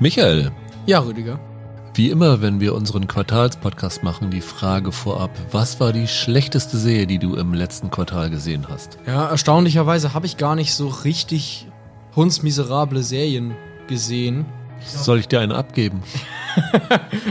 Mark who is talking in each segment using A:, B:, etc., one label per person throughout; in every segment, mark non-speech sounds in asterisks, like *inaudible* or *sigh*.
A: Michael,
B: Ja, Rüdiger.
A: wie immer, wenn wir unseren Quartalspodcast machen, die Frage vorab, was war die schlechteste Serie, die du im letzten Quartal gesehen hast?
B: Ja, erstaunlicherweise habe ich gar nicht so richtig hundsmiserable Serien gesehen.
A: Soll ich dir eine abgeben?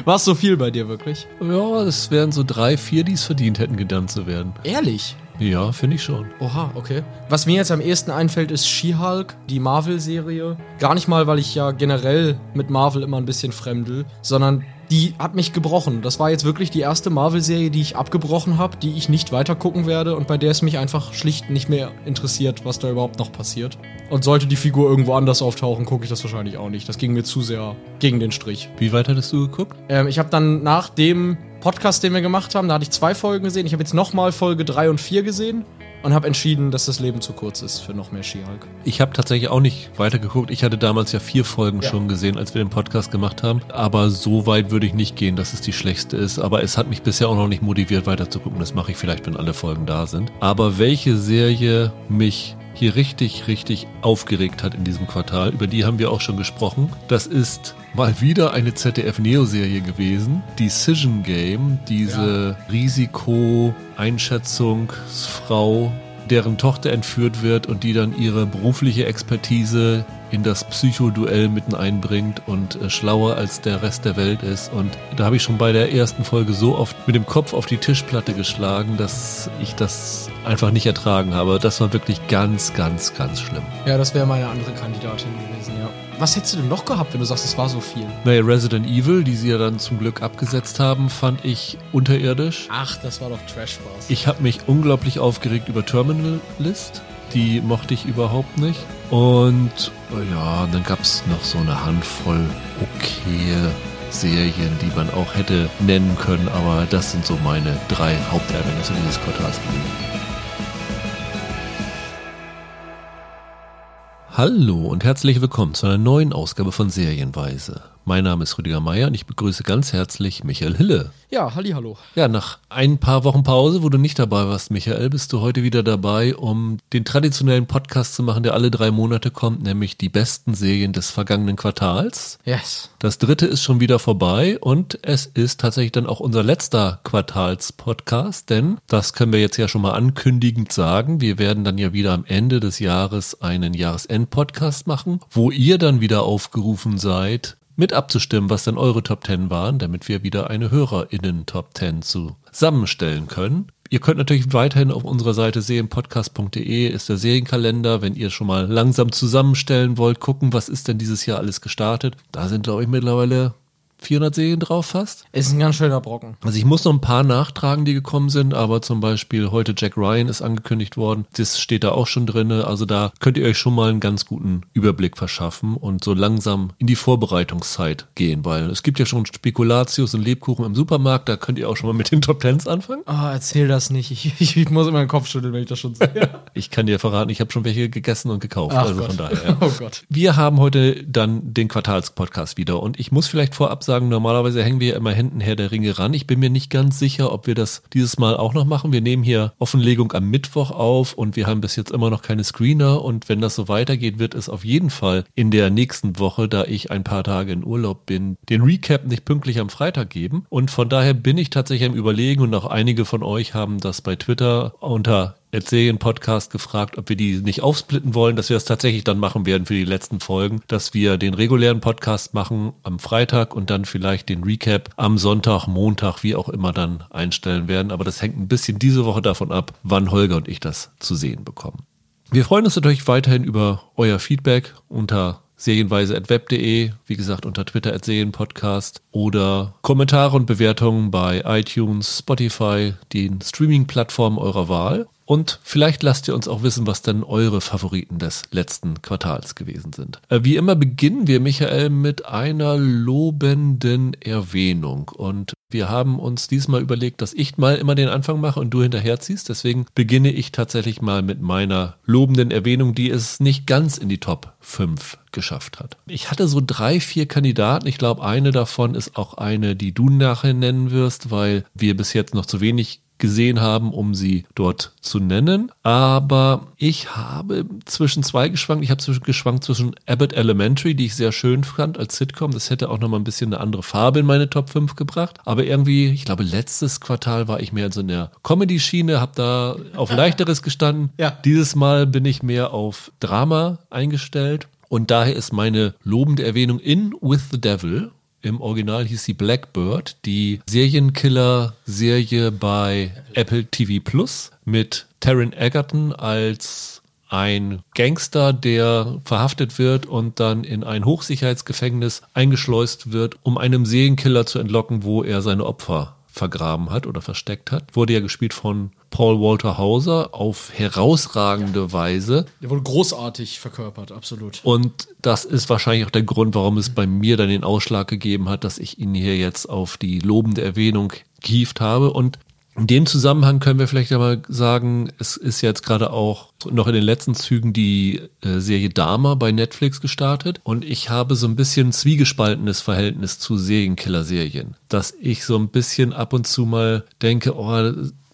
B: War es so viel bei dir wirklich?
A: Ja, es wären so drei, vier, die es verdient hätten, genannt zu werden.
B: Ehrlich?
A: Ja, finde ich schon.
B: Oha, okay. Was mir jetzt am ehesten einfällt, ist She-Hulk, die Marvel-Serie. Gar nicht mal, weil ich ja generell mit Marvel immer ein bisschen fremdel, sondern die hat mich gebrochen. Das war jetzt wirklich die erste Marvel-Serie, die ich abgebrochen habe, die ich nicht weiter gucken werde und bei der es mich einfach schlicht nicht mehr interessiert, was da überhaupt noch passiert. Und sollte die Figur irgendwo anders auftauchen, gucke ich das wahrscheinlich auch nicht. Das ging mir zu sehr gegen den Strich.
A: Wie weit hattest du geguckt?
B: Ähm, ich habe dann nach dem Podcast, den wir gemacht haben, da hatte ich zwei Folgen gesehen. Ich habe jetzt nochmal Folge 3 und 4 gesehen und habe entschieden, dass das Leben zu kurz ist für noch mehr She-Hulk.
A: Ich habe tatsächlich auch nicht weitergeguckt. Ich hatte damals ja vier Folgen
B: Ja.
A: schon gesehen, als wir den Podcast gemacht haben. Aber so weit würde ich nicht gehen, dass es die schlechteste ist. Aber es hat mich bisher auch noch nicht motiviert, weiterzugucken. Das mache ich vielleicht, wenn alle Folgen da sind. Aber welche Serie mich hier richtig, richtig aufgeregt hat in diesem Quartal, über die haben wir auch schon gesprochen. Das ist mal wieder eine ZDF-Neo-Serie gewesen. Decision Game, diese Risiko-Einschätzungsfrau, deren Tochter entführt wird und die dann ihre berufliche Expertise in das Psychoduell mitten einbringt und äh, schlauer als der Rest der Welt ist. Und da habe ich schon bei der ersten Folge so oft mit dem Kopf auf die Tischplatte geschlagen, dass ich das einfach nicht ertragen habe. Das war wirklich ganz, ganz, ganz schlimm.
B: Ja, das wäre meine andere Kandidatin gewesen, ja. Was hättest du denn noch gehabt, wenn du sagst, es war so viel?
A: Naja, Resident Evil, die sie ja dann zum Glück abgesetzt haben, fand ich unterirdisch.
B: Ach, das war doch Trash-Spaß.
A: Ich habe mich unglaublich aufgeregt über Terminal List. Die mochte ich überhaupt nicht. Und äh, ja, dann gab es noch so eine Handvoll okaye Serien, die man auch hätte nennen können. Aber das sind so meine drei Hauptärgernisse dieses Quartals gewesen. Hallo und herzlich willkommen zu einer neuen Ausgabe von Serienweise. Mein Name ist Rüdiger Meier und ich begrüße ganz herzlich Michael Hille.
B: Ja, halli, hallo.
A: Ja, nach ein paar Wochen Pause, wo du nicht dabei warst, Michael, bist du heute wieder dabei, um den traditionellen Podcast zu machen, der alle drei Monate kommt, nämlich die besten Serien des vergangenen Quartals.
B: Yes.
A: Das dritte ist schon wieder vorbei und es ist tatsächlich dann auch unser letzter Quartalspodcast, denn das können wir jetzt ja schon mal ankündigend sagen. Wir werden dann ja wieder am Ende des Jahres einen Jahresend-Podcast machen, wo ihr dann wieder aufgerufen seid, mit abzustimmen, was denn eure Top 10 waren, damit wir wieder eine HörerInnen Top 10 zusammenstellen können. Ihr könnt natürlich weiterhin auf unserer Seite serienpodcast.de ist der Serienkalender, wenn ihr schon mal langsam zusammenstellen wollt, gucken, was ist denn dieses Jahr alles gestartet. Da sind, glaube ich, mittlerweile 400 Serien drauf fast.
B: Ist ein ganz schöner Brocken.
A: Also ich muss noch ein paar nachtragen, die gekommen sind, aber zum Beispiel heute Jack Ryan ist angekündigt worden. Das steht da auch schon drinne. Also da könnt ihr euch schon mal einen ganz guten Überblick verschaffen und so langsam in die Vorbereitungszeit gehen, weil es gibt ja schon Spekulatius und Lebkuchen im Supermarkt. Da könnt ihr auch schon mal mit den Top Tens anfangen.
B: Ah, erzähl das nicht. Ich, ich, ich muss immer den Kopf schütteln, wenn ich das schon sehe. *laughs*
A: Ich kann dir verraten, ich habe schon welche gegessen und gekauft.
B: Ach
A: also
B: Gott.
A: von daher. Ja. *laughs*
B: Oh Gott.
A: Wir haben heute dann den Quartalspodcast wieder und ich muss vielleicht vorab sagen, normalerweise hängen wir ja immer hinten her der Ringe ran. Ich bin mir nicht ganz sicher, ob wir das dieses Mal auch noch machen. Wir nehmen hier Offenlegung am Mittwoch auf und wir haben bis jetzt immer noch keine Screener und wenn das so weitergeht, wird es auf jeden Fall in der nächsten Woche, da ich ein paar Tage in Urlaub bin, den Recap nicht pünktlich am Freitag geben und von daher bin ich tatsächlich am überlegen und auch einige von euch haben das bei Twitter unter Erzählen-Podcast gefragt, ob wir die nicht aufsplitten wollen, dass wir das tatsächlich dann machen werden für die letzten Folgen, dass wir den regulären Podcast machen am Freitag und dann vielleicht den Recap am Sonntag, Montag, wie auch immer dann einstellen werden. Aber das hängt ein bisschen diese Woche davon ab, wann Holger und ich das zu sehen bekommen. Wir freuen uns natürlich weiterhin über euer Feedback unter serienweise.web.de, wie gesagt unter Twitter at Serienpodcast oder Kommentare und Bewertungen bei iTunes, Spotify, den Streaming-Plattformen eurer Wahl. Und vielleicht lasst ihr uns auch wissen, was denn eure Favoriten des letzten Quartals gewesen sind. Äh, Wie immer beginnen wir, Michael, mit einer lobenden Erwähnung. Und wir haben uns diesmal überlegt, dass ich mal immer den Anfang mache und du hinterherziehst. Deswegen beginne ich tatsächlich mal mit meiner lobenden Erwähnung, die es nicht ganz in die Top 5 geschafft hat. Ich hatte so drei, vier Kandidaten. Ich glaube, eine davon ist auch eine, die du nachher nennen wirst, weil wir bis jetzt noch zu wenig gesehen haben, um sie dort zu nennen. Aber ich habe zwischen zwei geschwankt. Ich habe zwischen geschwankt zwischen Abbott Elementary, die ich sehr schön fand als Sitcom. Das hätte auch nochmal ein bisschen eine andere Farbe in meine Top 5 gebracht. Aber irgendwie, ich glaube, letztes Quartal war ich mehr so in der Comedy-Schiene, habe da auf *laughs* leichteres gestanden.
B: Ja.
A: Dieses Mal bin ich mehr auf Drama eingestellt. Und daher ist meine lobende Erwähnung in With the Devil. Im Original hieß sie Blackbird, die Serienkiller-Serie bei Apple TV Plus mit Taron Egerton als ein Gangster, der verhaftet wird und dann in ein Hochsicherheitsgefängnis eingeschleust wird, um einem Serienkiller zu entlocken, wo er seine Opfer vergraben hat oder versteckt hat. Wurde ja gespielt von Paul Walter Hauser auf herausragende Weise.
B: Der wurde großartig verkörpert, absolut.
A: Und das ist wahrscheinlich auch der Grund, warum es bei mir dann den Ausschlag gegeben hat, dass ich ihn hier jetzt auf die lobende Erwähnung gehievt habe. Und in dem Zusammenhang können wir vielleicht einmal sagen, es ist jetzt gerade auch noch in den letzten Zügen die äh, Serie Dama bei Netflix gestartet und ich habe so ein bisschen zwiegespaltenes Verhältnis zu Serienkiller-Serien, dass ich so ein bisschen ab und zu mal denke, oh,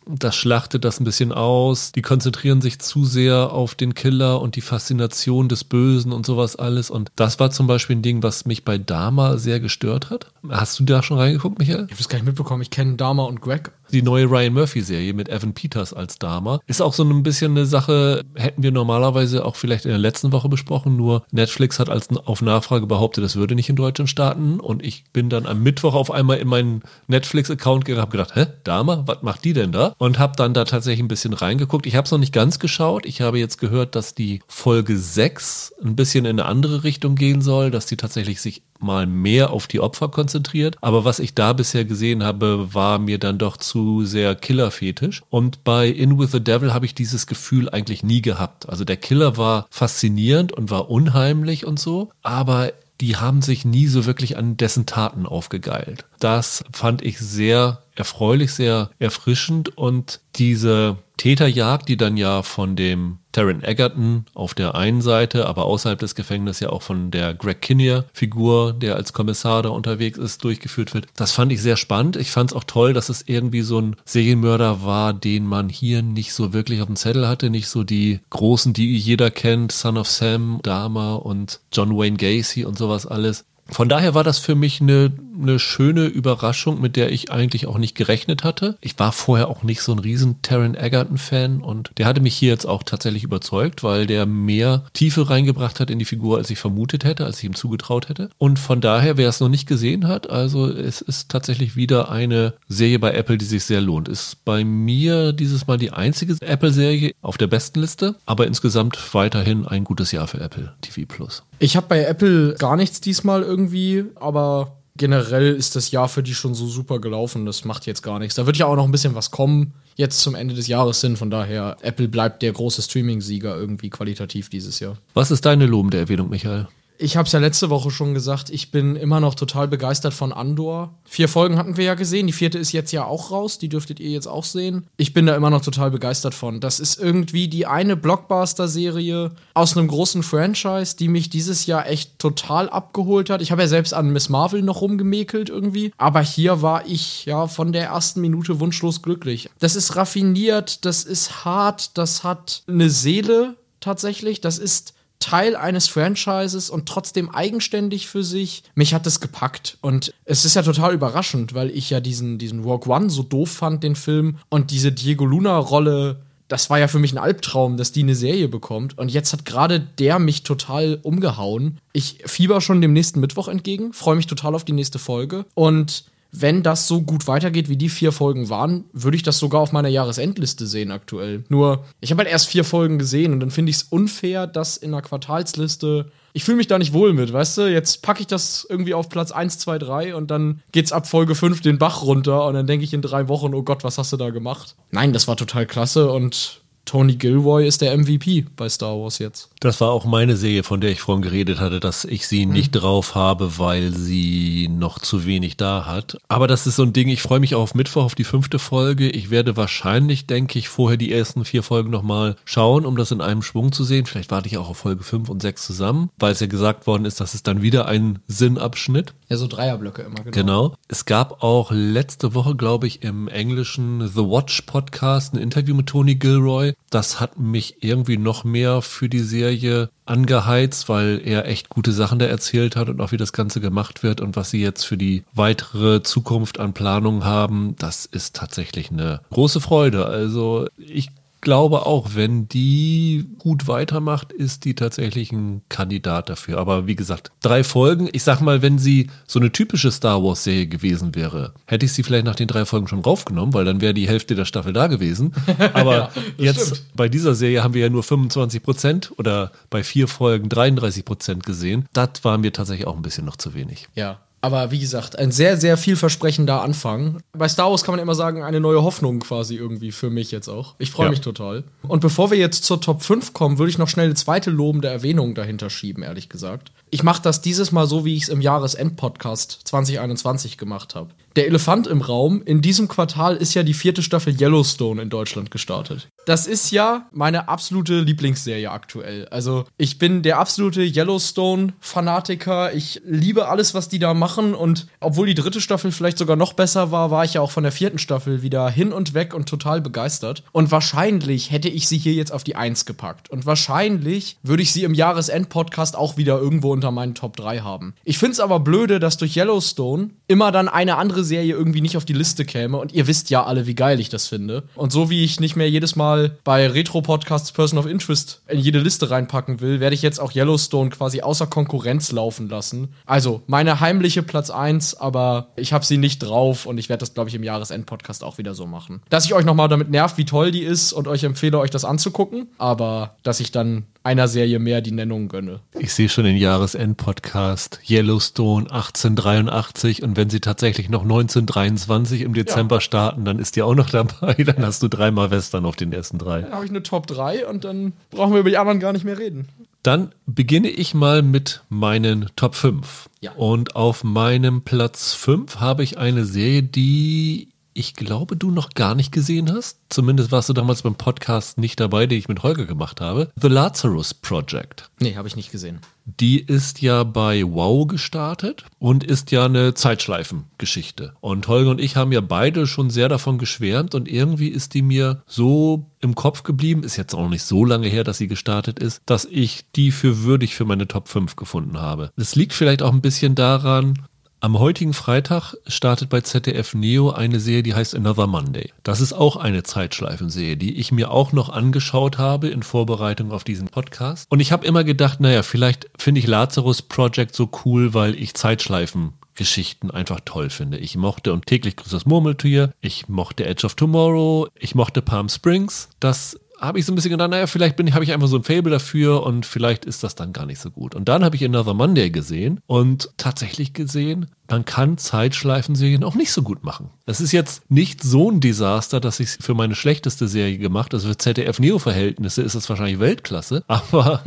A: das schlachtet das ein bisschen aus. Die konzentrieren sich zu sehr auf den Killer und die Faszination des Bösen und sowas alles. Und das war zum Beispiel ein Ding, was mich bei Dama sehr gestört hat. Hast du da schon reingeguckt, Michael?
B: Ich habe das gar nicht mitbekommen. Ich kenne Dama und Greg.
A: Die neue Ryan Murphy-Serie mit Evan Peters als Dama ist auch so ein bisschen eine Sache, hätten wir normalerweise auch vielleicht in der letzten Woche besprochen, nur Netflix hat als auf Nachfrage behauptet, das würde nicht in Deutschland starten und ich bin dann am Mittwoch auf einmal in meinen Netflix-Account gegangen, habe gedacht, hä, Dama, was macht die denn da? Und habe dann da tatsächlich ein bisschen reingeguckt. Ich habe es noch nicht ganz geschaut. Ich habe jetzt gehört, dass die Folge 6 ein bisschen in eine andere Richtung gehen soll, dass die tatsächlich sich mal mehr auf die Opfer konzentriert. Aber was ich da bisher gesehen habe, war mir dann doch zu sehr Killerfetisch. Und bei In With the Devil habe ich dieses Gefühl eigentlich nie gehabt. Also der Killer war faszinierend und war unheimlich und so, aber die haben sich nie so wirklich an dessen Taten aufgegeilt. Das fand ich sehr erfreulich, sehr erfrischend und diese Täterjagd, die dann ja von dem Taron Egerton auf der einen Seite, aber außerhalb des Gefängnisses ja auch von der Greg Kinnear-Figur, der als Kommissar da unterwegs ist, durchgeführt wird. Das fand ich sehr spannend. Ich fand es auch toll, dass es irgendwie so ein Serienmörder war, den man hier nicht so wirklich auf dem Zettel hatte, nicht so die großen, die jeder kennt, Son of Sam, Dama und John Wayne Gacy und sowas alles. Von daher war das für mich eine, eine schöne Überraschung, mit der ich eigentlich auch nicht gerechnet hatte. Ich war vorher auch nicht so ein riesen Taron Egerton-Fan und der hatte mich hier jetzt auch tatsächlich überzeugt, weil der mehr Tiefe reingebracht hat in die Figur, als ich vermutet hätte, als ich ihm zugetraut hätte. Und von daher, wer es noch nicht gesehen hat, also es ist tatsächlich wieder eine Serie bei Apple, die sich sehr lohnt. Ist bei mir dieses Mal die einzige Apple-Serie auf der besten Liste, aber insgesamt weiterhin ein gutes Jahr für Apple TV Plus.
B: Ich habe bei Apple gar nichts diesmal irgendwie, aber generell ist das Jahr für die schon so super gelaufen. Das macht jetzt gar nichts. Da wird ja auch noch ein bisschen was kommen jetzt zum Ende des Jahres hin. Von daher, Apple bleibt der große Streaming-Sieger irgendwie qualitativ dieses Jahr.
A: Was ist deine lobende Erwähnung, Michael?
B: Ich habe es ja letzte Woche schon gesagt, ich bin immer noch total begeistert von Andor. Vier Folgen hatten wir ja gesehen, die vierte ist jetzt ja auch raus, die dürftet ihr jetzt auch sehen. Ich bin da immer noch total begeistert von. Das ist irgendwie die eine Blockbuster-Serie aus einem großen Franchise, die mich dieses Jahr echt total abgeholt hat. Ich habe ja selbst an Miss Marvel noch rumgemäkelt irgendwie, aber hier war ich ja von der ersten Minute wunschlos glücklich. Das ist raffiniert, das ist hart, das hat eine Seele tatsächlich, das ist Teil eines Franchises und trotzdem eigenständig für sich. Mich hat das gepackt und es ist ja total überraschend, weil ich ja diesen, diesen Rogue One so doof fand, den Film und diese Diego Luna-Rolle. Das war ja für mich ein Albtraum, dass die eine Serie bekommt. Und jetzt hat gerade der mich total umgehauen. Ich fieber schon dem nächsten Mittwoch entgegen, freue mich total auf die nächste Folge. Und wenn das so gut weitergeht, wie die vier Folgen waren, würde ich das sogar auf meiner Jahresendliste sehen aktuell. Nur, ich habe halt erst vier Folgen gesehen und dann finde ich es unfair, dass in einer Quartalsliste. Ich fühle mich da nicht wohl mit, weißt du? Jetzt packe ich das irgendwie auf Platz 1, 2, 3 und dann geht's ab Folge 5 den Bach runter und dann denke ich in drei Wochen, oh Gott, was hast du da gemacht? Nein, das war total klasse und Tony Gilroy ist der MVP bei Star Wars jetzt.
A: Das war auch meine Serie, von der ich vorhin geredet hatte, dass ich sie nicht drauf habe, weil sie noch zu wenig da hat. Aber das ist so ein Ding, ich freue mich auch auf Mittwoch auf die fünfte Folge. Ich werde wahrscheinlich, denke ich, vorher die ersten vier Folgen nochmal schauen, um das in einem Schwung zu sehen. Vielleicht warte ich auch auf Folge fünf und sechs zusammen, weil es ja gesagt worden ist, dass es dann wieder ein Sinnabschnitt.
B: Ja, so Dreierblöcke immer,
A: genau. Genau. Es gab auch letzte Woche, glaube ich, im englischen The Watch Podcast ein Interview mit Tony Gilroy. Das hat mich irgendwie noch mehr für die Serie angeheizt, weil er echt gute Sachen da erzählt hat und auch wie das Ganze gemacht wird und was sie jetzt für die weitere Zukunft an Planung haben. Das ist tatsächlich eine große Freude. Also ich glaube auch, wenn die gut weitermacht, ist die tatsächlich ein Kandidat dafür. Aber wie gesagt, drei Folgen. Ich sag mal, wenn sie so eine typische Star Wars Serie gewesen wäre, hätte ich sie vielleicht nach den drei Folgen schon raufgenommen, weil dann wäre die Hälfte der Staffel da gewesen. *laughs* Aber ja, jetzt stimmt. bei dieser Serie haben wir ja nur 25 Prozent oder bei vier Folgen 33 Prozent gesehen. Das war mir tatsächlich auch ein bisschen noch zu wenig.
B: Ja, aber wie gesagt, ein sehr, sehr vielversprechender Anfang. Bei Star Wars kann man immer sagen, eine neue Hoffnung quasi irgendwie für mich jetzt auch. Ich freue ja. mich total. Und bevor wir jetzt zur Top 5 kommen, würde ich noch schnell eine zweite lobende Erwähnung dahinter schieben, ehrlich gesagt. Ich mache das dieses Mal so, wie ich es im Jahresend-Podcast 2021 gemacht habe. Der Elefant im Raum, in diesem Quartal ist ja die vierte Staffel Yellowstone in Deutschland gestartet. Das ist ja meine absolute Lieblingsserie aktuell. Also ich bin der absolute Yellowstone-Fanatiker. Ich liebe alles, was die da machen. Und obwohl die dritte Staffel vielleicht sogar noch besser war, war ich ja auch von der vierten Staffel wieder hin und weg und total begeistert. Und wahrscheinlich hätte ich sie hier jetzt auf die Eins gepackt. Und wahrscheinlich würde ich sie im Jahresend-Podcast auch wieder irgendwo unter meinen Top 3 haben. Ich finde es aber blöde, dass durch Yellowstone immer dann eine andere Serie irgendwie nicht auf die Liste käme. Und ihr wisst ja alle, wie geil ich das finde. Und so wie ich nicht mehr jedes Mal bei Retro-Podcasts Person of Interest in jede Liste reinpacken will, werde ich jetzt auch Yellowstone quasi außer Konkurrenz laufen lassen. Also meine heimliche Platz 1, aber ich habe sie nicht drauf und ich werde das, glaube ich, im Jahresend-Podcast auch wieder so machen. Dass ich euch nochmal damit nervt, wie toll die ist und euch empfehle, euch das anzugucken, aber dass ich dann einer Serie mehr die Nennung gönne.
A: Ich sehe schon den Jahresend-Podcast Yellowstone 1883 und wenn sie tatsächlich noch 1923 im Dezember ja. starten, dann ist die auch noch dabei. *laughs* Dann hast du dreimal Western auf den ersten drei.
B: Dann habe ich eine Top 3 und dann brauchen wir über die anderen gar nicht mehr reden.
A: Dann beginne ich mal mit meinen Top 5. Ja. Und auf meinem Platz 5 habe ich eine Serie, die ich glaube, du noch gar nicht gesehen hast. Zumindest warst du damals beim Podcast nicht dabei, den ich mit Holger gemacht habe. The Lazarus Project.
B: Nee, habe ich nicht gesehen.
A: Die ist ja bei Wow gestartet und ist ja eine Zeitschleifengeschichte. Und Holger und ich haben ja beide schon sehr davon geschwärmt und irgendwie ist die mir so im Kopf geblieben, ist jetzt auch nicht so lange her, dass sie gestartet ist, dass ich die für würdig für meine Top 5 gefunden habe. Es liegt vielleicht auch ein bisschen daran, am heutigen Freitag startet bei ZDF Neo eine Serie, die heißt Another Monday. Das ist auch eine Zeitschleifenserie, die ich mir auch noch angeschaut habe in Vorbereitung auf diesen Podcast. Und ich habe immer gedacht, naja, vielleicht finde ich Lazarus Project so cool, weil ich Zeitschleifen Geschichten einfach toll finde. Ich mochte und täglich grüßt das Murmeltier, ich mochte Edge of Tomorrow, ich mochte Palm Springs. Das habe ich so ein bisschen gedacht, naja, vielleicht bin ich, habe ich einfach so ein Fable dafür und vielleicht ist das dann gar nicht so gut. Und dann habe ich Another Monday gesehen und tatsächlich gesehen, man kann Zeitschleifenserien auch nicht so gut machen. Das ist jetzt nicht so ein Desaster, dass ich es für meine schlechteste Serie gemacht. Also für ZDF-Neo-Verhältnisse ist es wahrscheinlich Weltklasse, *laughs* aber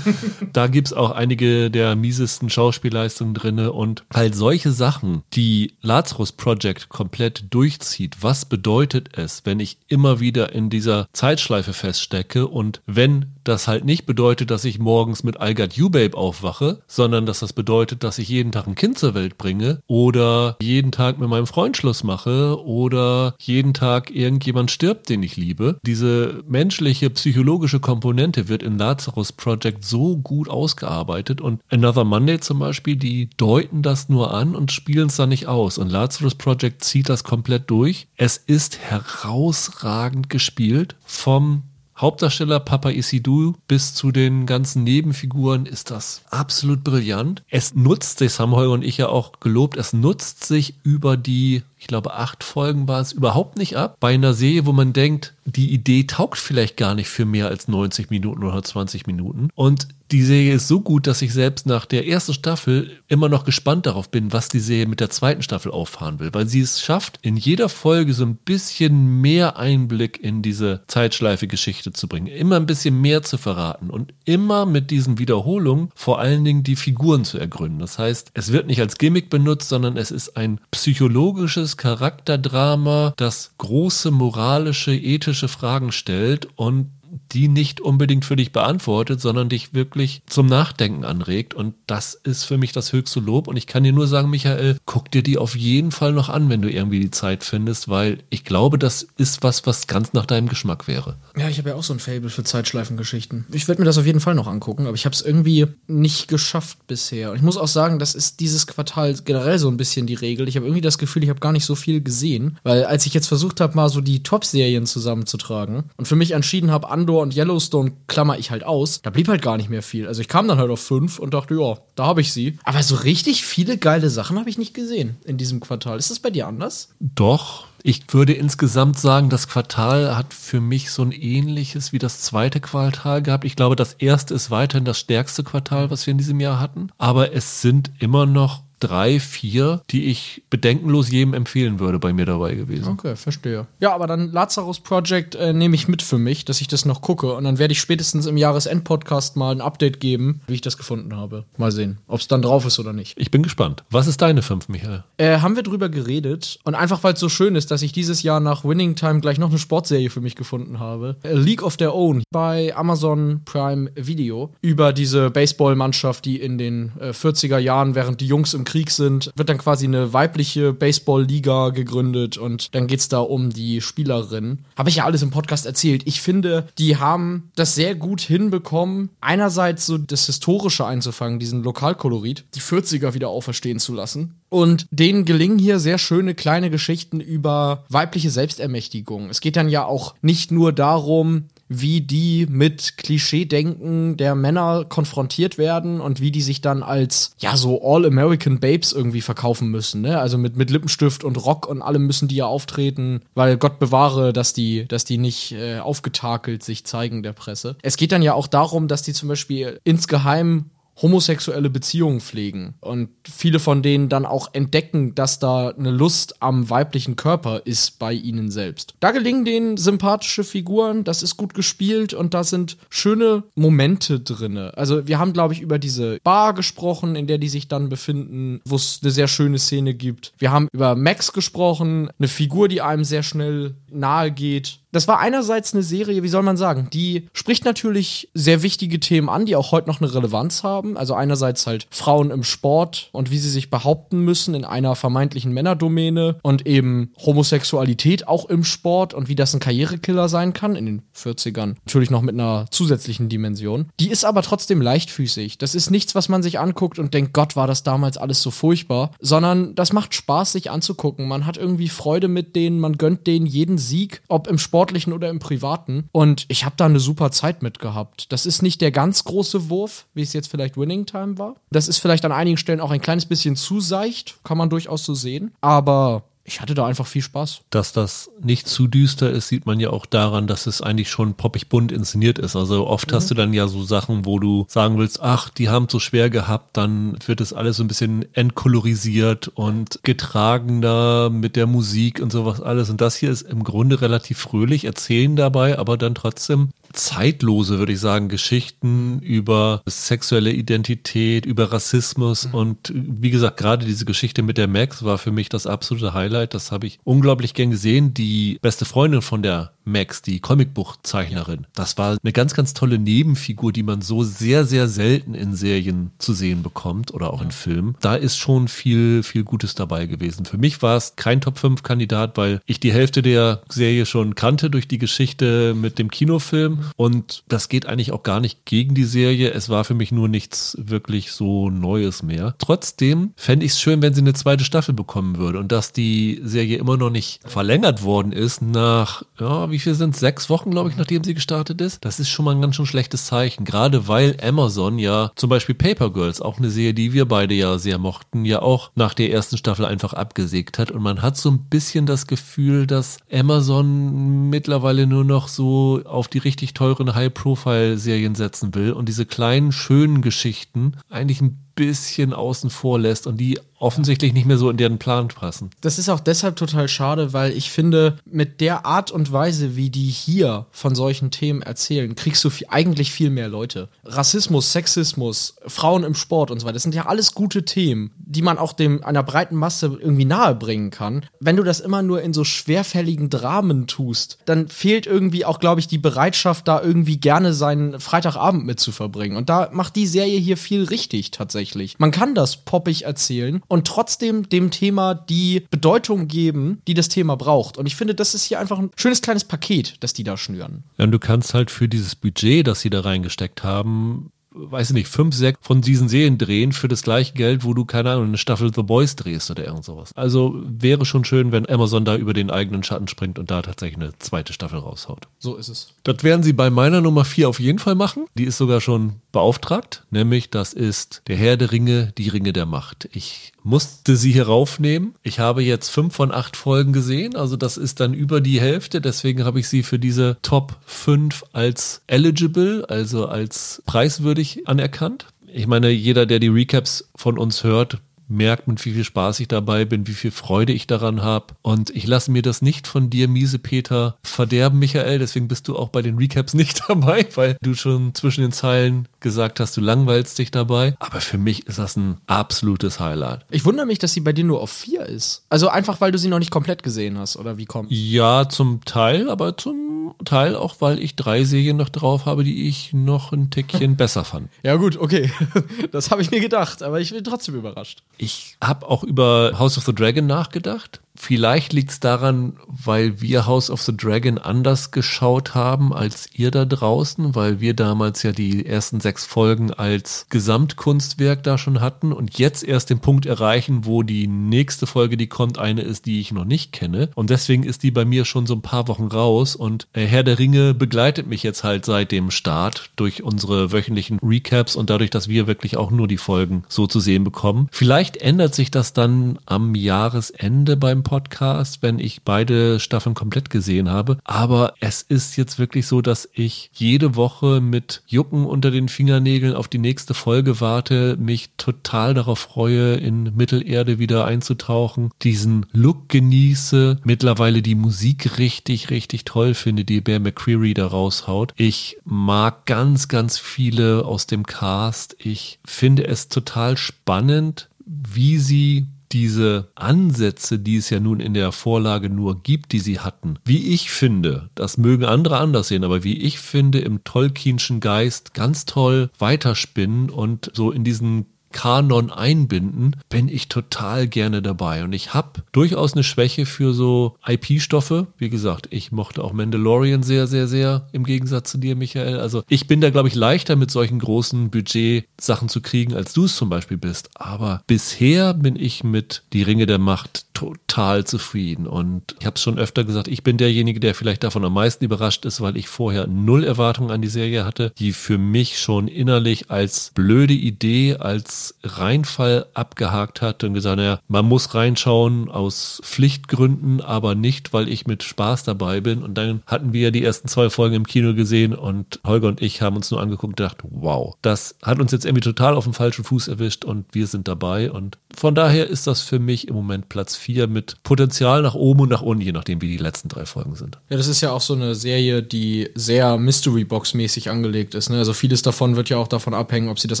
A: da gibt's auch einige der miesesten Schauspielleistungen drinne und halt solche Sachen, die Lazarus Project komplett durchzieht. Was bedeutet es, wenn ich immer wieder in dieser Zeitschleife feststecke und wenn das halt nicht bedeutet, dass ich morgens mit I Got You Babe aufwache, sondern dass das bedeutet, dass ich jeden Tag ein Kind zur Welt bringe oder jeden Tag mit meinem Freund Schluss mache oder jeden Tag irgendjemand stirbt, den ich liebe. Diese menschliche, psychologische Komponente wird in Lazarus Project so gut ausgearbeitet und Another Monday zum Beispiel, die deuten das nur an und spielen es dann nicht aus und Lazarus Project zieht das komplett durch. Es ist herausragend gespielt vom Hauptdarsteller Papa Isidou bis zu den ganzen Nebenfiguren ist das absolut brillant. Es nutzt sich, haben Holger und ich ja auch gelobt, es nutzt sich über die, ich glaube, acht Folgen war es überhaupt nicht ab. Bei einer Serie, wo man denkt, die Idee taugt vielleicht gar nicht für mehr als 90 Minuten oder 20 Minuten. Und die Serie ist so gut, dass ich selbst nach der ersten Staffel immer noch gespannt darauf bin, was die Serie mit der zweiten Staffel auffahren will, weil sie es schafft, in jeder Folge so ein bisschen mehr Einblick in diese Zeitschleife-Geschichte zu bringen, immer ein bisschen mehr zu verraten und immer mit diesen Wiederholungen vor allen Dingen die Figuren zu ergründen. Das heißt, es wird nicht als Gimmick benutzt, sondern es ist ein psychologisches Charakterdrama, das große moralische, ethische Fragen stellt und die nicht unbedingt für dich beantwortet, sondern dich wirklich zum Nachdenken anregt. Und das ist für mich das höchste Lob. Und ich kann dir nur sagen, Michael, guck dir die auf jeden Fall noch an, wenn du irgendwie die Zeit findest, weil ich glaube, das ist was, was ganz nach deinem Geschmack wäre.
B: Ja, ich habe ja auch so ein Fable für Zeitschleifengeschichten. Ich werde mir das auf jeden Fall noch angucken, aber ich habe es irgendwie nicht geschafft bisher. Und ich muss auch sagen, das ist dieses Quartal generell so ein bisschen die Regel. Ich habe irgendwie das Gefühl, ich habe gar nicht so viel gesehen, weil als ich jetzt versucht habe, mal so die Top-Serien zusammenzutragen und für mich entschieden habe, Andor und Yellowstone klammer ich halt aus. Da blieb halt gar nicht mehr viel. Also ich kam dann halt auf fünf und dachte, ja, da habe ich sie. Aber so richtig viele geile Sachen habe ich nicht gesehen in diesem Quartal. Ist das bei dir anders?
A: Doch. Ich würde insgesamt sagen, das Quartal hat für mich so ein ähnliches wie das zweite Quartal gehabt. Ich glaube, das erste ist weiterhin das stärkste Quartal, was wir in diesem Jahr hatten. Aber es sind immer noch drei, vier, die ich bedenkenlos jedem empfehlen würde, bei mir dabei gewesen.
B: Okay, verstehe. Ja, aber dann Lazarus Project äh, nehme ich mit für mich, dass ich das noch gucke. Und dann werde ich spätestens im Jahresend-Podcast mal ein Update geben, wie ich das gefunden habe. Mal sehen, ob es dann drauf ist oder nicht.
A: Ich bin gespannt. Was ist deine fünf, Michael?
B: Äh, haben wir drüber geredet. Und einfach, weil es so schön ist, dass ich dieses Jahr nach Winning Time gleich noch eine Sportserie für mich gefunden habe. A League of Their Own bei Amazon Prime Video über diese Baseballmannschaft, die in den äh, 40er Jahren, während die Jungs im Krieg sind, wird dann quasi eine weibliche Baseball-Liga gegründet und dann geht es da um die Spielerin. Habe ich ja alles im Podcast erzählt. Ich finde, die haben das sehr gut hinbekommen, einerseits so das Historische einzufangen, diesen Lokalkolorit, die 40er wieder auferstehen zu lassen. Und denen gelingen hier sehr schöne kleine Geschichten über weibliche Selbstermächtigung. Es geht dann ja auch nicht nur darum, wie die mit Klischeedenken der Männer konfrontiert werden und wie die sich dann als, ja, so All-American Babes irgendwie verkaufen müssen, ne? Also mit, mit Lippenstift und Rock und allem müssen die ja auftreten, weil Gott bewahre, dass die, dass die nicht äh, aufgetakelt sich zeigen der Presse. Es geht dann ja auch darum, dass die zum Beispiel insgeheim homosexuelle Beziehungen pflegen und viele von denen dann auch entdecken, dass da eine Lust am weiblichen Körper ist bei ihnen selbst. Da gelingen denen sympathische Figuren, das ist gut gespielt und da sind schöne Momente drinne. Also wir haben glaube ich über diese Bar gesprochen, in der die sich dann befinden, wo es eine sehr schöne Szene gibt. Wir haben über Max gesprochen, eine Figur, die einem sehr schnell nahe geht das war einerseits eine Serie, wie soll man sagen, die spricht natürlich sehr wichtige Themen an, die auch heute noch eine Relevanz haben. Also einerseits halt Frauen im Sport und wie sie sich behaupten müssen in einer vermeintlichen Männerdomäne und eben Homosexualität auch im Sport und wie das ein Karrierekiller sein kann in den 40ern. Natürlich noch mit einer zusätzlichen Dimension. Die ist aber trotzdem leichtfüßig. Das ist nichts, was man sich anguckt und denkt, Gott, war das damals alles so furchtbar, sondern das macht Spaß, sich anzugucken. Man hat irgendwie Freude mit denen, man gönnt denen jeden Sieg, ob im Sport sportlichen oder im privaten. Und ich habe da eine super Zeit mit gehabt. Das ist nicht der ganz große Wurf, wie es jetzt vielleicht Winning Time war. Das ist vielleicht an einigen Stellen auch ein kleines bisschen zu seicht, kann man durchaus so sehen. Aber ich hatte da einfach viel Spaß.
A: Dass das nicht zu düster ist, sieht man ja auch daran, dass es eigentlich schon poppig bunt inszeniert ist. Also oft mhm. hast du dann ja so Sachen, wo du sagen willst, ach, die haben es so schwer gehabt, dann wird das alles so ein bisschen entkolorisiert und getragener mit der Musik und sowas alles. Und das hier ist im Grunde relativ fröhlich, erzählen dabei, aber dann trotzdem zeitlose, würde ich sagen, Geschichten über sexuelle Identität, über Rassismus mhm. und wie gesagt, gerade diese Geschichte mit der Max war für mich das absolute Highlight. Das habe ich unglaublich gern gesehen. Die beste Freundin von der Max, die Comicbuchzeichnerin. Das war eine ganz, ganz tolle Nebenfigur, die man so sehr, sehr selten in Serien zu sehen bekommt oder auch in Filmen. Da ist schon viel, viel Gutes dabei gewesen. Für mich war es kein Top 5 Kandidat, weil ich die Hälfte der Serie schon kannte durch die Geschichte mit dem Kinofilm und das geht eigentlich auch gar nicht gegen die Serie. Es war für mich nur nichts wirklich so Neues mehr. Trotzdem fände ich es schön, wenn sie eine zweite Staffel bekommen würde und dass die Serie immer noch nicht verlängert worden ist nach, ja, wie viel sind es? Sechs Wochen, glaube ich, nachdem sie gestartet ist. Das ist schon mal ein ganz schön schlechtes Zeichen. Gerade weil Amazon ja zum Beispiel Paper Girls, auch eine Serie, die wir beide ja sehr mochten, ja auch nach der ersten Staffel einfach abgesägt hat. Und man hat so ein bisschen das Gefühl, dass Amazon mittlerweile nur noch so auf die richtig teuren High-Profile-Serien setzen will und diese kleinen, schönen Geschichten eigentlich ein bisschen außen vor lässt und die offensichtlich nicht mehr so in deren Plan passen.
B: Das ist auch deshalb total schade, weil ich finde, mit der Art und Weise, wie die hier von solchen Themen erzählen, kriegst du viel, eigentlich viel mehr Leute. Rassismus, Sexismus, Frauen im Sport und so weiter, das sind ja alles gute Themen, die man auch dem einer breiten Masse irgendwie nahe bringen kann. Wenn du das immer nur in so schwerfälligen Dramen tust, dann fehlt irgendwie auch, glaube ich, die Bereitschaft, da irgendwie gerne seinen Freitagabend mit zu verbringen. Und da macht die Serie hier viel richtig tatsächlich. Man kann das poppig erzählen und trotzdem dem Thema die Bedeutung geben, die das Thema braucht. Und ich finde, das ist hier einfach ein schönes kleines Paket, das die da schnüren.
A: Ja, und du kannst halt für dieses Budget, das sie da reingesteckt haben, weiß ich nicht, fünf, sechs von diesen Serien drehen für das gleiche Geld, wo du, keine Ahnung, eine Staffel The Boys drehst oder irgend sowas. Also wäre schon schön, wenn Amazon da über den eigenen Schatten springt und da tatsächlich eine zweite Staffel raushaut.
B: So ist es.
A: Das werden sie bei meiner Nummer vier auf jeden Fall machen. Die ist sogar schon beauftragt, nämlich das ist der Herr der Ringe, die Ringe der Macht. Ich musste sie hier raufnehmen. Ich habe jetzt fünf von acht Folgen gesehen, also das ist dann über die Hälfte. Deswegen habe ich sie für diese Top 5 als eligible, also als preiswürdig anerkannt. Ich meine, jeder, der die Recaps von uns hört, merkt, mit wie viel Spaß ich dabei bin, wie viel Freude ich daran habe. Und ich lasse mir das nicht von dir, miese Peter, verderben, Michael. Deswegen bist du auch bei den Recaps *laughs* nicht dabei, weil du schon zwischen den Zeilen gesagt hast, du langweilst dich dabei. Aber für mich ist das ein absolutes Highlight.
B: Ich wundere mich, dass sie bei dir nur auf vier ist. Also einfach, weil du sie noch nicht komplett gesehen hast, oder wie kommt?
A: Ja, zum Teil, aber zum Teil auch, weil ich drei Serien noch drauf habe, die ich noch ein Tickchen *laughs* besser fand.
B: Ja gut, okay. *laughs* Das habe ich mir gedacht, aber ich bin trotzdem überrascht.
A: Ich habe auch über House of the Dragon nachgedacht. Vielleicht liegt es daran, weil wir House of the Dragon anders geschaut haben als ihr da draußen, weil wir damals ja die ersten sechs Folgen als Gesamtkunstwerk da schon hatten und jetzt erst den Punkt erreichen, wo die nächste Folge, die kommt, eine ist, die ich noch nicht kenne. Und deswegen ist die bei mir schon so ein paar Wochen raus und äh, Herr der Ringe begleitet mich jetzt halt seit dem Start durch unsere wöchentlichen Recaps und dadurch, dass wir wirklich auch nur die Folgen so zu sehen bekommen. Vielleicht ändert sich das dann am Jahresende beim Podcast, wenn ich beide Staffeln komplett gesehen habe. Aber es ist jetzt wirklich so, dass ich jede Woche mit Jucken unter den Fingernägeln auf die nächste Folge warte, mich total darauf freue, in Mittelerde wieder einzutauchen, diesen Look genieße, mittlerweile die Musik richtig, richtig toll finde, die Bear McCreary da raushaut. Ich mag ganz, ganz viele aus dem Cast. Ich finde es total spannend, wie sie diese Ansätze, die es ja nun in der Vorlage nur gibt, die sie hatten, wie ich finde, das mögen andere anders sehen, aber wie ich finde, im Tolkienschen Geist ganz toll weiterspinnen und so in diesen Kanon einbinden, bin ich total gerne dabei. Und ich habe durchaus eine Schwäche für so IP-Stoffe. Wie gesagt, ich mochte auch Mandalorian sehr, sehr, sehr, im Gegensatz zu dir, Michael. Also ich bin da, glaube ich, leichter mit solchen großen Budget-Sachen zu kriegen, als du es zum Beispiel bist. Aber bisher bin ich mit Die Ringe der Macht total zufrieden. Und ich habe es schon öfter gesagt, ich bin derjenige, der vielleicht davon am meisten überrascht ist, weil ich vorher null Erwartungen an die Serie hatte, die für mich schon innerlich als blöde Idee, als Reinfall abgehakt hat und gesagt, naja, man muss reinschauen aus Pflichtgründen, aber nicht, weil ich mit Spaß dabei bin. Und dann hatten wir die ersten zwei Folgen im Kino gesehen und Holger und ich haben uns nur angeguckt und gedacht, wow, das hat uns jetzt irgendwie total auf dem falschen Fuß erwischt und wir sind dabei. Und von daher ist das für mich im Moment Platz vier mit Potenzial nach oben und nach unten, je nachdem, wie die letzten drei Folgen sind.
B: Ja, das ist ja auch so eine Serie, die sehr Mystery Box mäßig angelegt ist. Ne? Also vieles davon wird ja auch davon abhängen, ob sie das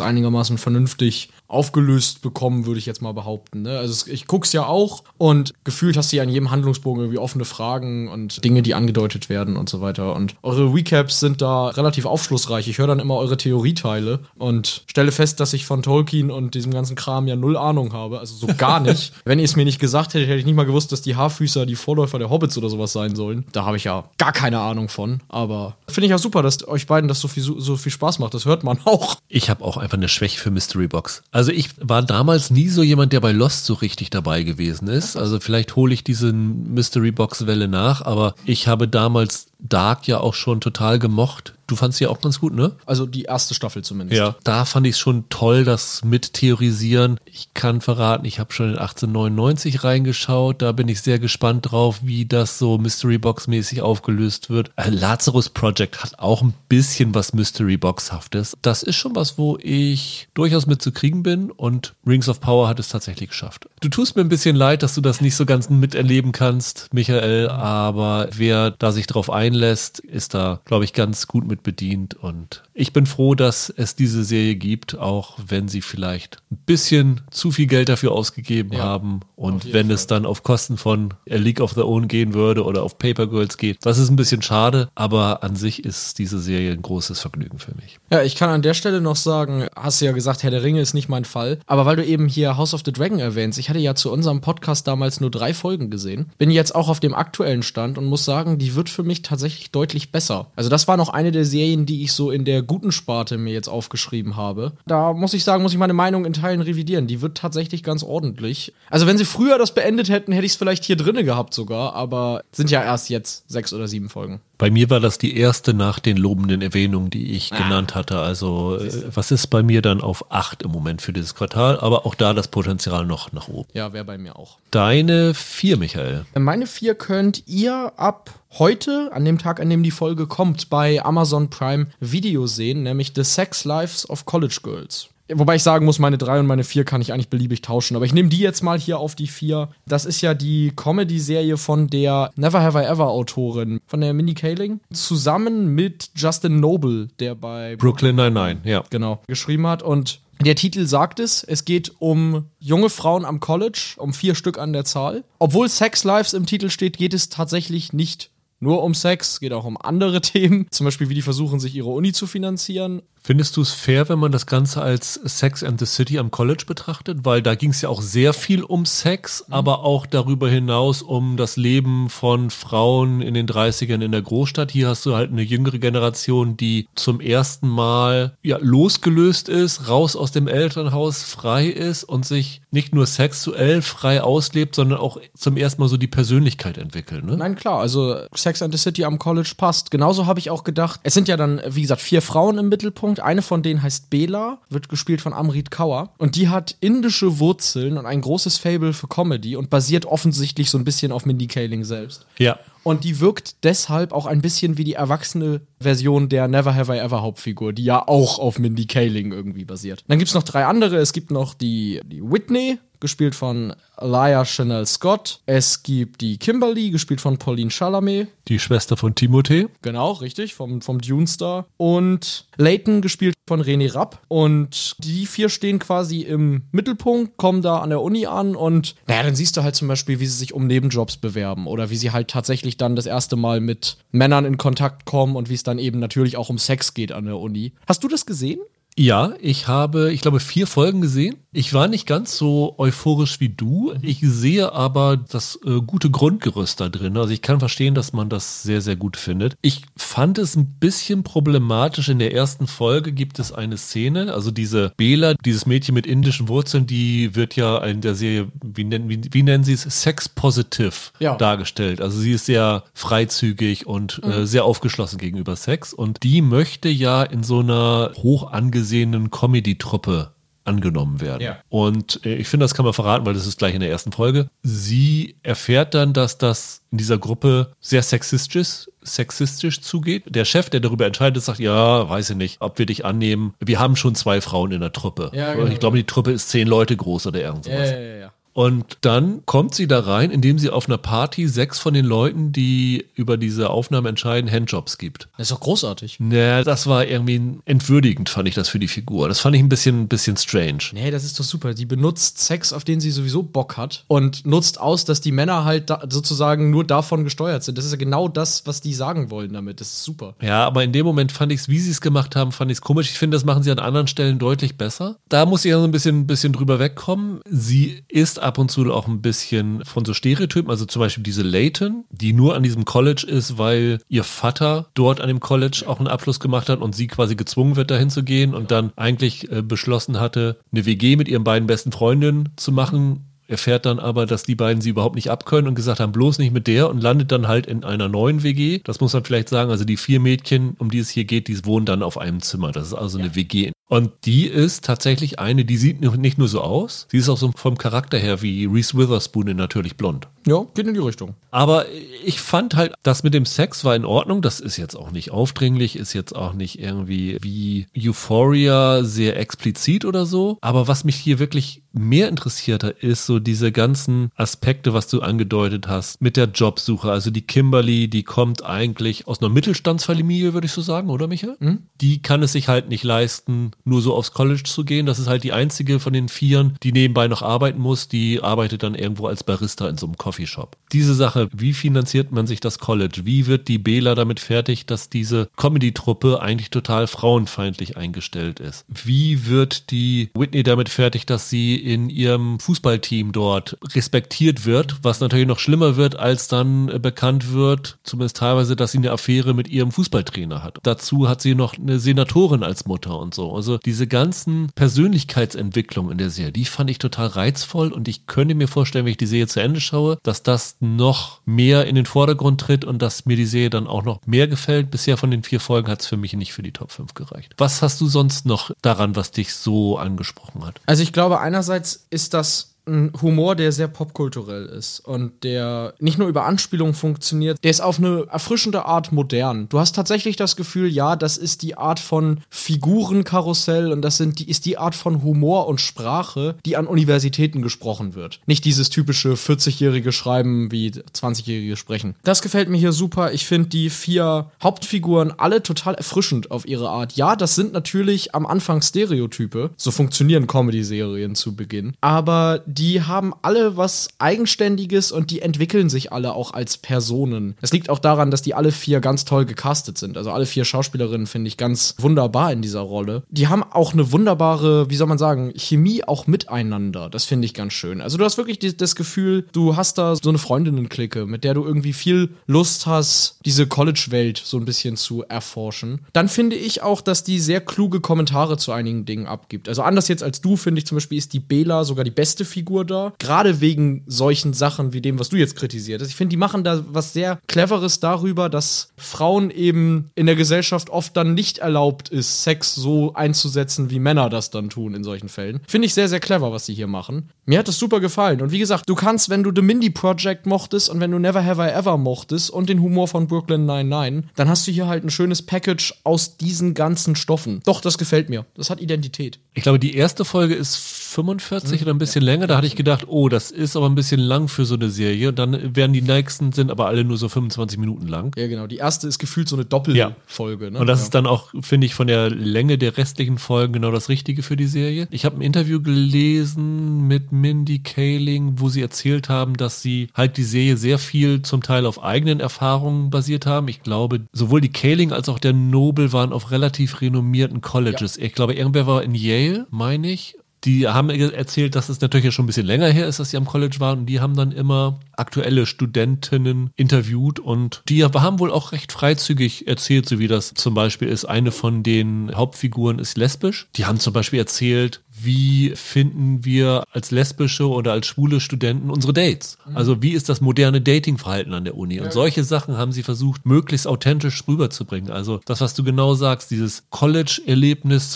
B: einigermaßen vernünftig aufgelöst bekommen, würde ich jetzt mal behaupten. Ne? Also ich guck's ja auch und gefühlt hast du ja an jedem Handlungsbogen irgendwie offene Fragen und Dinge, die angedeutet werden und so weiter. Und eure Recaps sind da relativ aufschlussreich. Ich höre dann immer eure Theorieteile und stelle fest, dass ich von Tolkien und diesem ganzen Kram ja null Ahnung habe. Also so gar *laughs* nicht. Wenn ihr es mir nicht gesagt hättet, hätte ich nicht mal gewusst, dass die Haarfüßer die Vorläufer der Hobbits oder sowas sein sollen. Da habe ich ja gar keine Ahnung von. Aber finde ich auch super, dass euch beiden das so viel, so viel Spaß macht. Das hört man auch.
A: Ich habe auch einfach eine Schwäche für Mystery Box. Also ich war damals nie so jemand, der bei Lost so richtig dabei gewesen ist. Also vielleicht hole ich diese Mystery Box Welle nach, aber ich habe damals Dark ja auch schon total gemocht. Du fandst sie auch ganz gut, ne?
B: Also die erste Staffel zumindest.
A: Ja, da fand ich es schon toll, das mit theorisieren. Ich kann verraten, ich habe schon in 1899 reingeschaut. Da bin ich sehr gespannt drauf, wie das so Mystery Box mäßig aufgelöst wird. Äh, Lazarus Project hat auch ein bisschen was Mystery Box-haftes. Das ist schon was, wo ich durchaus mit zu kriegen bin und Rings of Power hat es tatsächlich geschafft. Du tust mir ein bisschen leid, dass du das nicht so ganz miterleben kannst, Michael, aber wer da sich drauf einlässt, ist da, glaube ich, ganz gut mit bedient. Und ich bin froh, dass es diese Serie gibt, auch wenn sie vielleicht ein bisschen zu viel Geld dafür ausgegeben
B: Ja,
A: haben. Und wenn
B: Fall.
A: es dann auf Kosten von A League of Their Own gehen würde oder auf Paper Girls geht, das ist ein bisschen schade. Aber an sich ist diese Serie ein großes Vergnügen für mich.
B: Ja, ich kann an der Stelle noch sagen, hast du ja gesagt, Herr der Ringe ist nicht mein Fall. Aber weil du eben hier House of the Dragon erwähnst, ich hatte ja zu unserem Podcast damals nur drei Folgen gesehen. Bin jetzt auch auf dem aktuellen Stand und muss sagen, die wird für mich tatsächlich deutlich besser. Also das war noch eine der Serien, die ich so in der guten Sparte mir jetzt aufgeschrieben habe. Da muss ich sagen, muss ich meine Meinung in Teilen revidieren. Die wird tatsächlich ganz ordentlich. Also wenn sie früher das beendet hätten, hätte ich es vielleicht hier drinne gehabt sogar. Aber sind ja erst jetzt sechs oder sieben Folgen.
A: Bei mir war das die erste nach den lobenden Erwähnungen, die ich genannt hatte. Also äh, was ist bei mir dann auf acht im Moment für dieses Quartal, aber auch da das Potenzial noch nach oben.
B: Ja, wäre bei mir auch.
A: Deine vier, Michael.
B: Meine vier könnt ihr ab heute, an dem Tag, an dem die Folge kommt, bei Amazon Prime Video sehen, nämlich The Sex Lives of College Girls. Wobei ich sagen muss, meine drei und meine vier kann ich eigentlich beliebig tauschen. Aber ich nehme die jetzt mal hier auf die vier. Das ist ja die Comedy-Serie von der Never Have I Ever Autorin, von der Minnie Kaling, zusammen mit Justin Noble, der bei
A: Brooklyn Nine-Nine, ja.
B: genau, geschrieben hat. Und der Titel sagt es, es geht um junge Frauen am College, um vier Stück an der Zahl. Obwohl Sex Lives im Titel steht, geht es tatsächlich nicht nur um Sex, geht auch um andere *laughs* Themen, zum Beispiel wie die versuchen, sich ihre Uni zu finanzieren.
A: Findest du es fair, wenn man das Ganze als Sex and the City am College betrachtet? Weil da ging es ja auch sehr viel um Sex, aber auch darüber hinaus um das Leben von Frauen in den 30ern in der Großstadt. Hier hast du halt eine jüngere Generation, die zum ersten Mal ja, losgelöst ist, raus aus dem Elternhaus, frei ist und sich nicht nur sexuell frei auslebt, sondern auch zum ersten Mal so die Persönlichkeit entwickelt. Ne?
B: Nein, klar, also Sex and the City am College passt. Genauso habe ich auch gedacht, es sind ja dann, wie gesagt, vier Frauen im Mittelpunkt. Eine von denen heißt Bela, wird gespielt von Amrit Kaur. Und die hat indische Wurzeln und ein großes Fable für Comedy und basiert offensichtlich so ein bisschen auf Mindy Kaling selbst.
A: Ja.
B: Und die wirkt deshalb auch ein bisschen wie die erwachsene Version der Never Have I Ever Hauptfigur, die ja auch auf Mindy Kaling irgendwie basiert. Dann gibt's noch drei andere. Es gibt noch die, die Whitney, gespielt von Elia Chanel Scott. Es gibt die Kimberly, gespielt von Pauline Chalamet.
A: Die Schwester von Timothée.
B: Genau, richtig, vom, vom Dune Star. Und Leighton, gespielt von René Rapp. Und die vier stehen quasi im Mittelpunkt, kommen da an der Uni an und naja, dann siehst du halt zum Beispiel, wie sie sich um Nebenjobs bewerben oder wie sie halt tatsächlich dann das erste Mal mit Männern in Kontakt kommen und wie es dann eben natürlich auch um Sex geht an der Uni. Hast du das gesehen?
A: Ja, ich habe, ich glaube, vier Folgen gesehen. Ich war nicht ganz so euphorisch wie du. Ich sehe aber das äh, gute Grundgerüst da drin. Also ich kann verstehen, dass man das sehr, sehr gut findet. Ich fand es ein bisschen problematisch. In der ersten Folge gibt es eine Szene, also diese Bela, dieses Mädchen mit indischen Wurzeln, die wird ja in der Serie, wie nennen, wie, wie nennen sie es, sex-positive
B: Ja.
A: dargestellt. Also sie ist sehr freizügig und äh, sehr aufgeschlossen gegenüber Sex. Und die möchte ja in so einer hoch angesehenen Comedy-Truppe angenommen werden.
B: Ja.
A: Und äh, ich finde, das kann man verraten, weil das ist gleich in der ersten Folge. Sie erfährt dann, dass das in dieser Gruppe sehr sexistisch, sexistisch zugeht. Der Chef, der darüber entscheidet, sagt, ja, weiß ich nicht, ob wir dich annehmen. Wir haben schon zwei Frauen in der Truppe.
B: Ja, genau.
A: ich glaube, die Truppe ist zehn Leute groß oder irgend sowas.
B: ja, ja.
A: Und dann kommt sie da rein, indem sie auf einer Party sechs von den Leuten, die über diese Aufnahme entscheiden, Handjobs gibt.
B: Das ist doch großartig.
A: Naja, das war irgendwie entwürdigend, fand ich das für die Figur. Das fand ich ein bisschen, ein bisschen strange.
B: Nee, das ist doch super. Die benutzt Sex, auf den sie sowieso Bock hat und nutzt aus, dass die Männer halt sozusagen nur davon gesteuert sind. Das ist ja genau das, was die sagen wollen damit. Das ist super.
A: Ja, aber in dem Moment fand ich es, wie sie es gemacht haben, fand ich es komisch. Ich finde, das machen sie an anderen Stellen deutlich besser. Da muss ich ja so ein bisschen, ein bisschen drüber wegkommen. Sie ist ab und zu auch ein bisschen von so Stereotypen, also zum Beispiel diese Layton, die nur an diesem College ist, weil ihr Vater dort an dem College auch einen Abschluss gemacht hat und sie quasi gezwungen wird, dahin zu gehen und dann eigentlich äh, beschlossen hatte, eine WG mit ihren beiden besten Freundinnen zu machen erfährt dann aber, dass die beiden sie überhaupt nicht abkönnen und gesagt haben, bloß nicht mit der und landet dann halt in einer neuen WG. Das muss man vielleicht sagen. Also die vier Mädchen, um die es hier geht, die wohnen dann auf einem Zimmer. Das ist also eine WG und die ist tatsächlich eine, die sieht nicht nur so aus, sie ist auch so vom Charakter her wie Reese Witherspoon in Natürlich Blond.
B: Ja, geht in die Richtung.
A: Aber ich fand halt, das mit dem Sex war in Ordnung. Das ist jetzt auch nicht aufdringlich, ist jetzt auch nicht irgendwie wie Euphoria sehr explizit oder so. Aber was mich hier wirklich mehr interessiert hat, ist so diese ganzen Aspekte, was du angedeutet hast, mit der Jobsuche. Also die Kimberly, die kommt eigentlich aus einer Mittelstandsfamilie, würde ich so sagen, oder Michael? Mhm. Die kann es sich halt nicht leisten, nur so aufs College zu gehen. Das ist halt die einzige von den Vieren, die nebenbei noch arbeiten muss. Die arbeitet dann irgendwo als Barista in so einem Coffeeshop. Diese Sache, wie finanziert man sich das College? Wie wird die Bela damit fertig, dass diese Comedy-Truppe eigentlich total frauenfeindlich eingestellt ist? Wie wird die Whitney damit fertig, dass sie in ihrem Fußballteam dort respektiert wird? Was natürlich noch schlimmer wird, als dann bekannt wird, zumindest teilweise, dass sie eine Affäre mit ihrem Fußballtrainer hat. Dazu hat sie noch eine Senatorin als Mutter und so. Also diese ganzen Persönlichkeitsentwicklungen in der Serie, die fand ich total reizvoll und ich könnte mir vorstellen, wenn ich die Serie zu Ende schaue, dass das noch mehr in den Vordergrund tritt und dass mir die Serie dann auch noch mehr gefällt. Bisher von den vier Folgen hat es für mich nicht für die Top 5 gereicht. Was hast du sonst noch daran, was dich so angesprochen hat?
B: Also ich glaube, einerseits ist das ein Humor, der sehr popkulturell ist und der nicht nur über Anspielungen funktioniert, der ist auf eine erfrischende Art modern. Du hast tatsächlich das Gefühl, ja, das ist die Art von Figurenkarussell und das sind die, ist die Art von Humor und Sprache, die an Universitäten gesprochen wird. Nicht dieses typische 40-jährige Schreiben wie 20-jährige sprechen. Das gefällt mir hier super. Ich finde die vier Hauptfiguren alle total erfrischend auf ihre Art. Ja, das sind natürlich am Anfang Stereotype. So funktionieren Comedy-Serien zu Beginn. Aber die haben alle was Eigenständiges und die entwickeln sich alle auch als Personen. Es liegt auch daran, dass die alle vier ganz toll gecastet sind. Also alle vier Schauspielerinnen finde ich ganz wunderbar in dieser Rolle. Die haben auch eine wunderbare, wie soll man sagen, Chemie auch miteinander. Das finde ich ganz schön. Also du hast wirklich die, das Gefühl, du hast da so eine Freundinnen-Clique, mit der du irgendwie viel Lust hast, diese College-Welt so ein bisschen zu erforschen. Dann finde ich auch, dass die sehr kluge Kommentare zu einigen Dingen abgibt. Also anders jetzt als du, finde ich zum Beispiel, ist die Bela sogar die beste Figur Figur da. Gerade wegen solchen Sachen wie dem, was du jetzt kritisiert hast. Ich finde, die machen da was sehr Cleveres darüber, dass Frauen eben in der Gesellschaft oft dann nicht erlaubt ist, Sex so einzusetzen, wie Männer das dann tun in solchen Fällen. Finde ich sehr, sehr clever, was sie hier machen. Mir hat das super gefallen. Und wie gesagt, du kannst, wenn du The Mindy Project mochtest und wenn du Never Have I Ever mochtest und den Humor von Brooklyn 99, dann hast du hier halt ein schönes Package aus diesen ganzen Stoffen. Doch, das gefällt mir. Das hat Identität.
A: Ich glaube, die erste Folge ist 45 mhm. oder ein bisschen länger. Da hatte ich gedacht, oh, das ist aber ein bisschen lang für so eine Serie. Und dann werden die nächsten sind aber alle nur so 25 Minuten lang.
B: Ja, genau. Die erste ist gefühlt so eine Doppelfolge. Ja.
A: Ne? Und das
B: ja.
A: ist dann auch, finde ich, von der Länge der restlichen Folgen genau das Richtige für die Serie. Ich habe ein Interview gelesen mit Mindy Kaling, wo sie erzählt haben, dass sie halt die Serie sehr viel zum Teil auf eigenen Erfahrungen basiert haben. Ich glaube, sowohl die Kaling als auch der Nobel waren auf relativ renommierten Colleges. Ja. Ich glaube, irgendwer war in Yale, meine ich, die haben erzählt, dass es natürlich schon ein bisschen länger her ist, dass sie am College waren und die haben dann immer aktuelle Studentinnen interviewt und die haben wohl auch recht freizügig erzählt, so wie das zum Beispiel ist. Eine von den Hauptfiguren ist lesbisch. Die haben zum Beispiel erzählt, wie finden wir als lesbische oder als schwule Studenten unsere Dates? Mhm. Also wie ist das moderne Datingverhalten an der Uni? Und solche Sachen haben sie versucht, möglichst authentisch rüberzubringen. Also das, was du genau sagst, dieses College-Erlebnis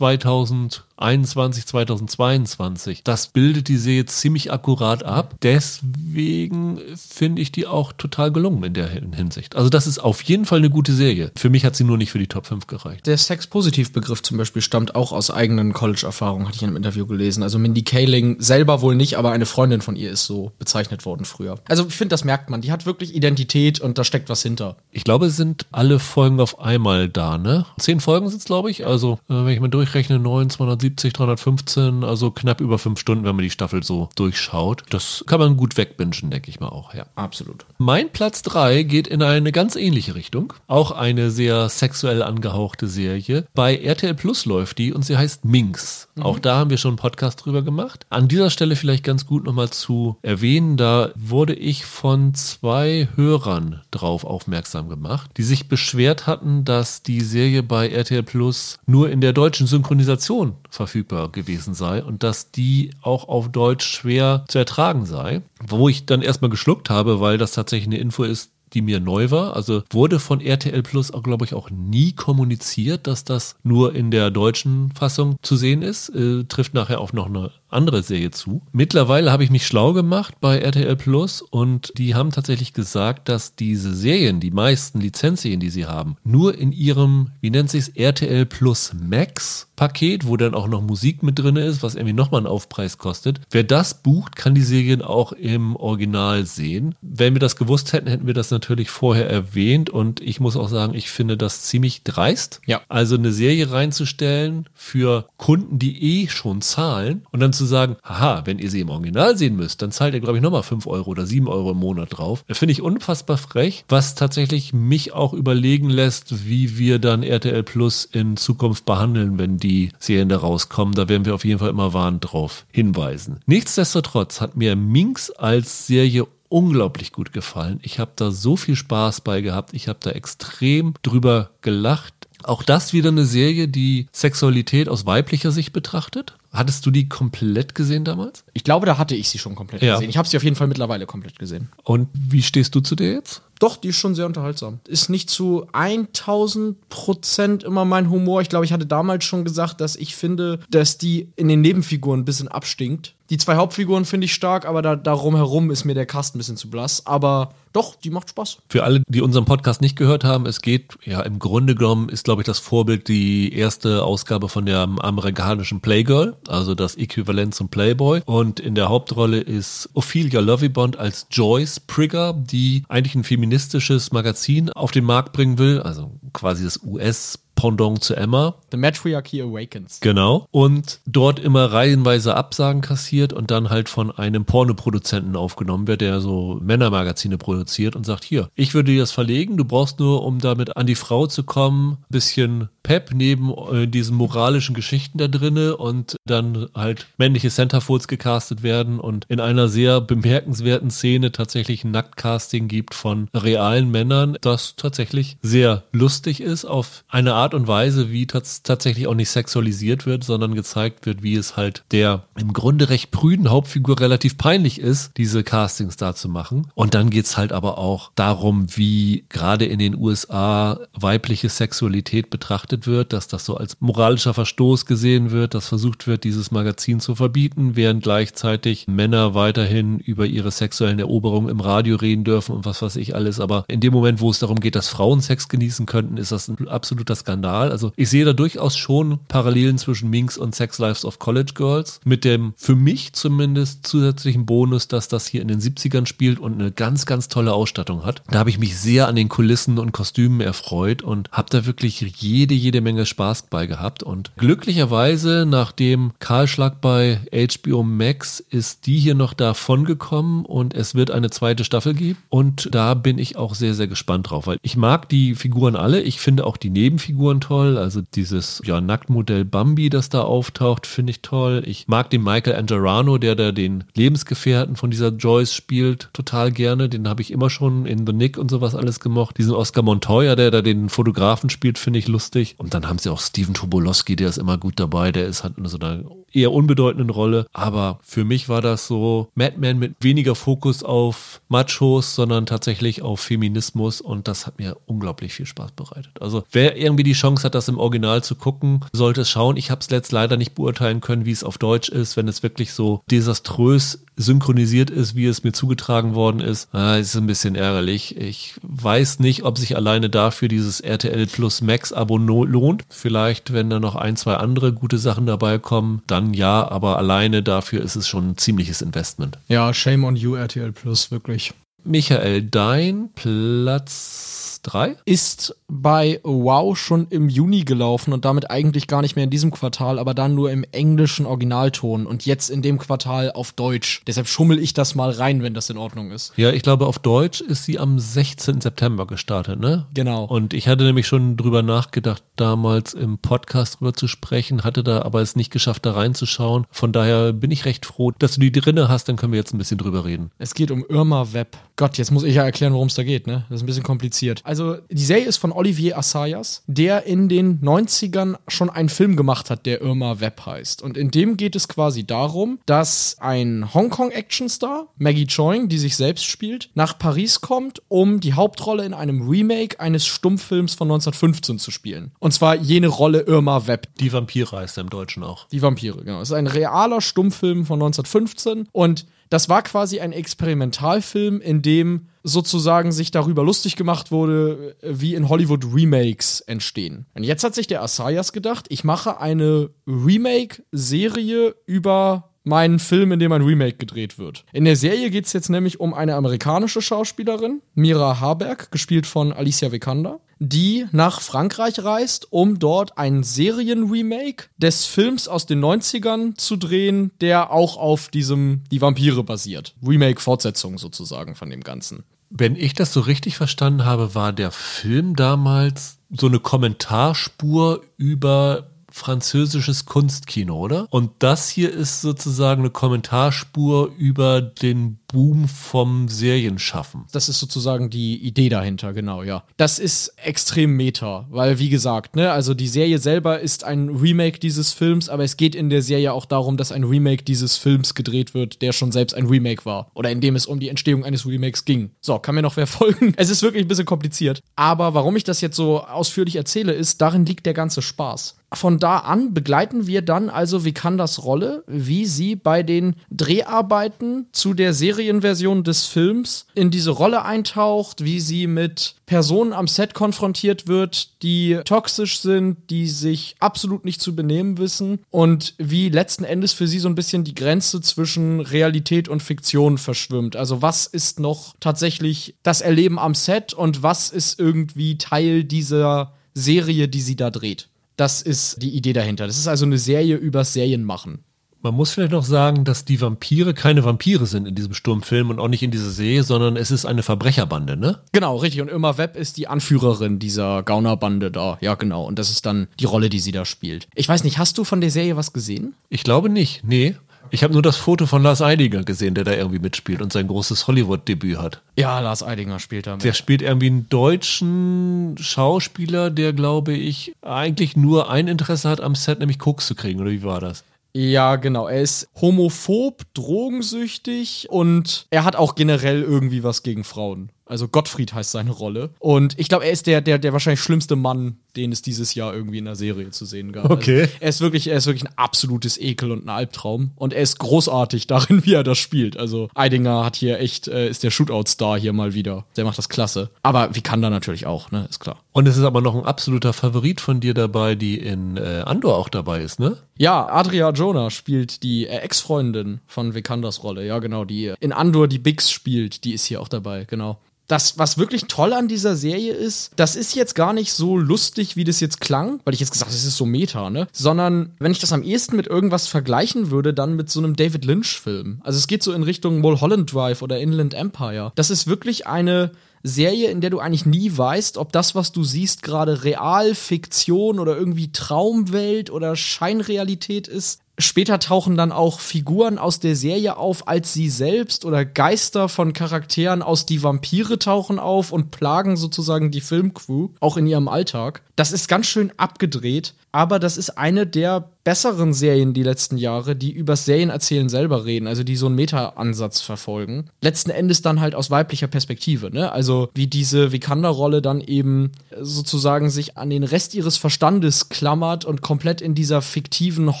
A: 2021, 2022, das bildet die Serie ziemlich akkurat ab. Deswegen finde ich die auch total gelungen in der Hinsicht. Also das ist auf jeden Fall eine gute Serie. Für mich hat sie nur nicht für die Top 5 gereicht.
B: Der Sex-Positiv-Begriff zum Beispiel stammt auch aus eigenen College-Erfahrungen, hatte ich in einem Interview gelesen. Also Mindy Kaling selber wohl nicht, aber eine Freundin von ihr ist so bezeichnet worden früher. Also ich finde, das merkt man. Die hat wirklich Identität und da steckt was hinter.
A: Ich glaube, es sind alle Folgen auf einmal da, ne? Zehn Folgen sind es, glaube ich. Also äh, wenn ich mal durchrechne, 9, 270, 315, also knapp über fünf Stunden, wenn man die Staffel so durchschaut. Das kann man gut wegbingen, denke ich mal auch, ja.
B: Absolut.
A: Mein Platz 3 geht in eine ganz ähnliche Richtung. Auch eine sehr sexuell angehauchte Serie. Bei RTL Plus läuft die und sie heißt Minx. Mhm. Auch da haben wir schon einen Podcast drüber gemacht. An dieser Stelle vielleicht ganz gut nochmal zu erwähnen, da wurde ich von zwei Hörern drauf aufmerksam gemacht, die sich beschwert hatten, dass die Serie bei RTL Plus nur in der deutschen Synchronisation verfügbar gewesen sei und dass die auch auf Deutsch schwer zu ertragen sei. Wo ich dann erstmal geschluckt habe, weil das tatsächlich eine Info ist, die mir neu war. Also wurde von RTL Plus auch, glaube ich, auch nie kommuniziert, dass das nur in der deutschen Fassung zu sehen ist. Äh, trifft nachher auch noch eine andere Serie zu. Mittlerweile habe ich mich schlau gemacht bei RTL Plus und die haben tatsächlich gesagt, dass diese Serien, die meisten Lizenzserien, die sie haben, nur in ihrem, wie nennt sich es, RTL Plus Max Paket, wo dann auch noch Musik mit drin ist, was irgendwie nochmal einen Aufpreis kostet. Wer das bucht, kann die Serien auch im Original sehen. Wenn wir das gewusst hätten, hätten wir das natürlich vorher erwähnt und ich muss auch sagen, ich finde das ziemlich dreist.
B: Ja.
A: Also eine Serie reinzustellen für Kunden, die eh schon zahlen und dann zu sagen, haha, wenn ihr sie im Original sehen müsst, dann zahlt ihr, glaube ich, nochmal 5 Euro oder 7 Euro im Monat drauf. Finde ich unfassbar frech, was tatsächlich mich auch überlegen lässt, wie wir dann RTL Plus in Zukunft behandeln, wenn die Serien da rauskommen. Da werden wir auf jeden Fall immer warnend drauf hinweisen. Nichtsdestotrotz hat mir Minx als Serie unglaublich gut gefallen. Ich habe da so viel Spaß bei gehabt. Ich habe da extrem drüber gelacht. Auch das wieder eine Serie, die Sexualität aus weiblicher Sicht betrachtet. Hattest du die komplett gesehen damals?
B: Ich glaube, da hatte ich sie schon komplett
A: Ja.
B: gesehen. Ich habe sie auf jeden Fall mittlerweile komplett gesehen.
A: Und wie stehst du zu der jetzt?
B: Doch, die ist schon sehr unterhaltsam. Ist nicht zu 1000 Prozent immer mein Humor. Ich glaube, ich hatte damals schon gesagt, dass ich finde, dass die in den Nebenfiguren ein bisschen abstinkt. Die zwei Hauptfiguren finde ich stark, aber da, darum herum ist mir der Cast ein bisschen zu blass. Aber doch, die macht Spaß.
A: Für alle, die unseren Podcast nicht gehört haben, es geht, ja, im Grunde genommen ist, glaube ich, das Vorbild die erste Ausgabe von der amerikanischen Playgirl, also das Äquivalent zum Playboy. Und in der Hauptrolle ist Ophelia Lovibond als Joyce Prigger, die eigentlich ein feministisches Magazin auf den Markt bringen will, also quasi das US Pendant zu Emma.
B: The Matriarchy Awakens.
A: Genau. Und dort immer reihenweise Absagen kassiert und dann halt von einem Pornoproduzenten aufgenommen wird, der so Männermagazine produziert und sagt, hier, ich würde dir das verlegen, du brauchst nur, um damit an die Frau zu kommen, bisschen Pep neben äh, diesen moralischen Geschichten da drinne und dann halt männliche Centerfolds gecastet werden und in einer sehr bemerkenswerten Szene tatsächlich ein Nacktcasting gibt von realen Männern, das tatsächlich sehr lustig ist auf eine Art und Weise, wie tats tatsächlich auch nicht sexualisiert wird, sondern gezeigt wird, wie es halt der im Grunde recht prüden Hauptfigur relativ peinlich ist, diese Castings da zu machen. Und dann geht's halt aber auch darum, wie gerade in den USA weibliche Sexualität betrachtet wird, dass das so als moralischer Verstoß gesehen wird, dass versucht wird, dieses Magazin zu verbieten, während gleichzeitig Männer weiterhin über ihre sexuellen Eroberungen im Radio reden dürfen und was weiß ich alles. Aber in dem Moment, wo es darum geht, dass Frauen Sex genießen könnten, ist das ein absoluter Skandal. Also ich sehe da durchaus schon Parallelen zwischen Minx und Sex Lives of College Girls mit dem für mich zumindest zusätzlichen Bonus, dass das hier in den 70ern spielt und eine ganz, ganz tolle Ausstattung hat. Da habe ich mich sehr an den Kulissen und Kostümen erfreut und habe da wirklich jede, jede Menge Spaß bei gehabt. Und glücklicherweise, nach dem Kahlschlag bei HBO Max, ist die hier noch davon gekommen und es wird eine zweite Staffel geben. Und da bin ich auch sehr, sehr gespannt drauf, weil ich mag die Figuren alle. Ich finde auch die Nebenfiguren toll. Also dieses ja, Nacktmodell Bambi, das da auftaucht, finde ich toll. Ich mag den Michael Angerano, der da den Lebensgefährten von dieser Joyce spielt, total gerne. Den habe ich immer schon in The Nick und sowas alles gemocht. Diesen Oscar Montoya, der da den Fotografen spielt, finde ich lustig. Und dann haben sie auch Steven Tobolowski, der ist immer gut dabei. Der ist halt in so einer eher unbedeutenden Rolle. Aber für mich war das so Mad Men mit weniger Fokus auf Machos, sondern tatsächlich auf Feminismus. Und das hat mir unglaublich viel Spaß bereitet. Also wer irgendwie die Chance hat, das im Original zu gucken, sollte es schauen. Ich habe es letzt leider nicht beurteilen können, wie es auf Deutsch ist, wenn es wirklich so desaströs synchronisiert ist, wie es mir zugetragen worden ist. Ah, ist ein bisschen ärgerlich. Ich weiß nicht, ob sich alleine dafür dieses RTL Plus Max Abo lohnt. Vielleicht, wenn da noch ein, zwei andere gute Sachen dabei kommen, dann ja, aber alleine dafür ist es schon ein ziemliches Investment.
B: Ja, shame on you, RTL Plus, wirklich.
A: Michael, dein Platz drei?
B: Ist bei Wow schon im Juni gelaufen und damit eigentlich gar nicht mehr in diesem Quartal, aber dann nur im englischen Originalton und jetzt in dem Quartal auf Deutsch. Deshalb schummel ich das mal rein, wenn das in Ordnung ist.
A: Ja, ich glaube, auf Deutsch ist sie am 16. September gestartet, ne?
B: Genau.
A: Und ich hatte nämlich schon drüber nachgedacht, damals im Podcast drüber zu sprechen, hatte da aber es nicht geschafft, da reinzuschauen. Von daher bin ich recht froh, dass du die drinne hast, dann können wir jetzt ein bisschen drüber reden.
B: Es geht um Irma Web. Gott, jetzt muss ich ja erklären, worum es da geht, ne? Das ist ein bisschen kompliziert. Also die Serie ist von Olivier Assayas, der in den 90ern schon einen Film gemacht hat, der Irma Web heißt. Und in dem geht es quasi darum, dass ein Hongkong-Actionstar, Maggie Choing, die sich selbst spielt, nach Paris kommt, um die Hauptrolle in einem Remake eines Stummfilms von 1915 zu spielen. Und zwar jene Rolle Irma Web.
A: Die Vampire heißt er im Deutschen auch.
B: Die Vampire, genau. Es ist ein realer Stummfilm von 1915 und das war quasi ein Experimentalfilm, in dem sozusagen sich darüber lustig gemacht wurde, wie in Hollywood Remakes entstehen. Und jetzt hat sich der Asayas gedacht, ich mache eine Remake-Serie über meinen Film, in dem ein Remake gedreht wird. In der Serie geht es jetzt nämlich um eine amerikanische Schauspielerin, Mira Harberg, gespielt von Alicia Vikander, die nach Frankreich reist, um dort ein Serienremake des Films aus den 90ern zu drehen, der auch auf diesem Die Vampire basiert. Remake-Fortsetzung sozusagen von dem Ganzen.
A: Wenn ich das so richtig verstanden habe, war der Film damals so eine Kommentarspur über französisches Kunstkino, oder? Und das hier ist sozusagen eine Kommentarspur über den Boom vom Serienschaffen.
B: Das ist sozusagen die Idee dahinter, genau, ja. Das ist extrem meta, weil wie gesagt, ne, also die Serie selber ist ein Remake dieses Films, aber es geht in der Serie auch darum, dass ein Remake dieses Films gedreht wird, der schon selbst ein Remake war oder in dem es um die Entstehung eines Remakes ging. So, kann mir noch wer *laughs* folgen? Es ist wirklich ein bisschen kompliziert, aber warum ich das jetzt so ausführlich erzähle, ist, darin liegt der ganze Spaß von da an begleiten wir dann also Vikandas Rolle, wie sie bei den Dreharbeiten zu der Serienversion des Films in diese Rolle eintaucht, wie sie mit Personen am Set konfrontiert wird, die toxisch sind, die sich absolut nicht zu benehmen wissen und wie letzten Endes für sie so ein bisschen die Grenze zwischen Realität und Fiktion verschwimmt. Also was ist noch tatsächlich das Erleben am Set und was ist irgendwie Teil dieser Serie, die sie da dreht. Das ist die Idee dahinter. Das ist also eine Serie übers Serienmachen.
A: Man muss vielleicht noch sagen, dass die Vampire keine Vampire sind in diesem Sturmfilm und auch nicht in dieser Serie, sondern es ist eine Verbrecherbande, ne?
B: Genau, richtig. Und Irma Webb ist die Anführerin dieser Gaunerbande da. Ja, genau. Und das ist dann die Rolle, die sie da spielt. Ich weiß nicht, hast du von der Serie was gesehen?
A: Ich glaube nicht, nee. Ich habe nur das Foto von Lars Eidinger gesehen, der da irgendwie mitspielt und sein großes Hollywood-Debüt hat.
B: Ja, Lars Eidinger spielt da mit.
A: Der spielt irgendwie einen deutschen Schauspieler, der, glaube ich, eigentlich nur ein Interesse hat am Set, nämlich Koks zu kriegen, oder wie war das?
B: Ja, genau. Er ist homophob, drogensüchtig und er hat auch generell irgendwie was gegen Frauen. Also Gottfried heißt seine Rolle. Und ich glaube, er ist der, der, der wahrscheinlich schlimmste Mann, den es dieses Jahr irgendwie in der Serie zu sehen gab.
A: Okay.
B: Also er ist wirklich, er ist wirklich ein absolutes Ekel und ein Albtraum. Und er ist großartig *laughs* darin, wie er das spielt. Also Eidinger hat hier echt, äh, ist der Shootout-Star hier mal wieder. Der macht das klasse. Aber wie kann da natürlich auch, ne? Ist klar.
A: Und es ist aber noch ein absoluter Favorit von dir dabei, die in äh, Andor auch dabei ist, ne?
B: Ja, Adria Jonah spielt die äh, Ex-Freundin von Vikandas Rolle. Ja, genau, die in Andor die Bix spielt. Die ist hier auch dabei, genau das, was wirklich toll an dieser Serie ist, das ist jetzt gar nicht so lustig, wie das jetzt klang, weil ich jetzt gesagt habe, das ist so Meta, ne? Sondern wenn ich das am ehesten mit irgendwas vergleichen würde, dann mit so einem David Lynch-Film. Also es geht so in Richtung Mulholland Drive oder Inland Empire. Das ist wirklich eine Serie, in der du eigentlich nie weißt, ob das, was du siehst, gerade Real, Fiktion oder irgendwie Traumwelt oder Scheinrealität ist. Später tauchen dann auch Figuren aus der Serie auf als sie selbst oder Geister von Charakteren aus die Vampire tauchen auf und plagen sozusagen die Filmcrew, auch in ihrem Alltag. Das ist ganz schön abgedreht, aber das ist eine der besseren Serien die letzten Jahre, die übers Serienerzählen selber reden, also die so einen Meta-Ansatz verfolgen. Letzten Endes dann halt aus weiblicher Perspektive, ne? Also wie diese Vikander-Rolle dann eben sozusagen sich an den Rest ihres Verstandes klammert und komplett in dieser fiktiven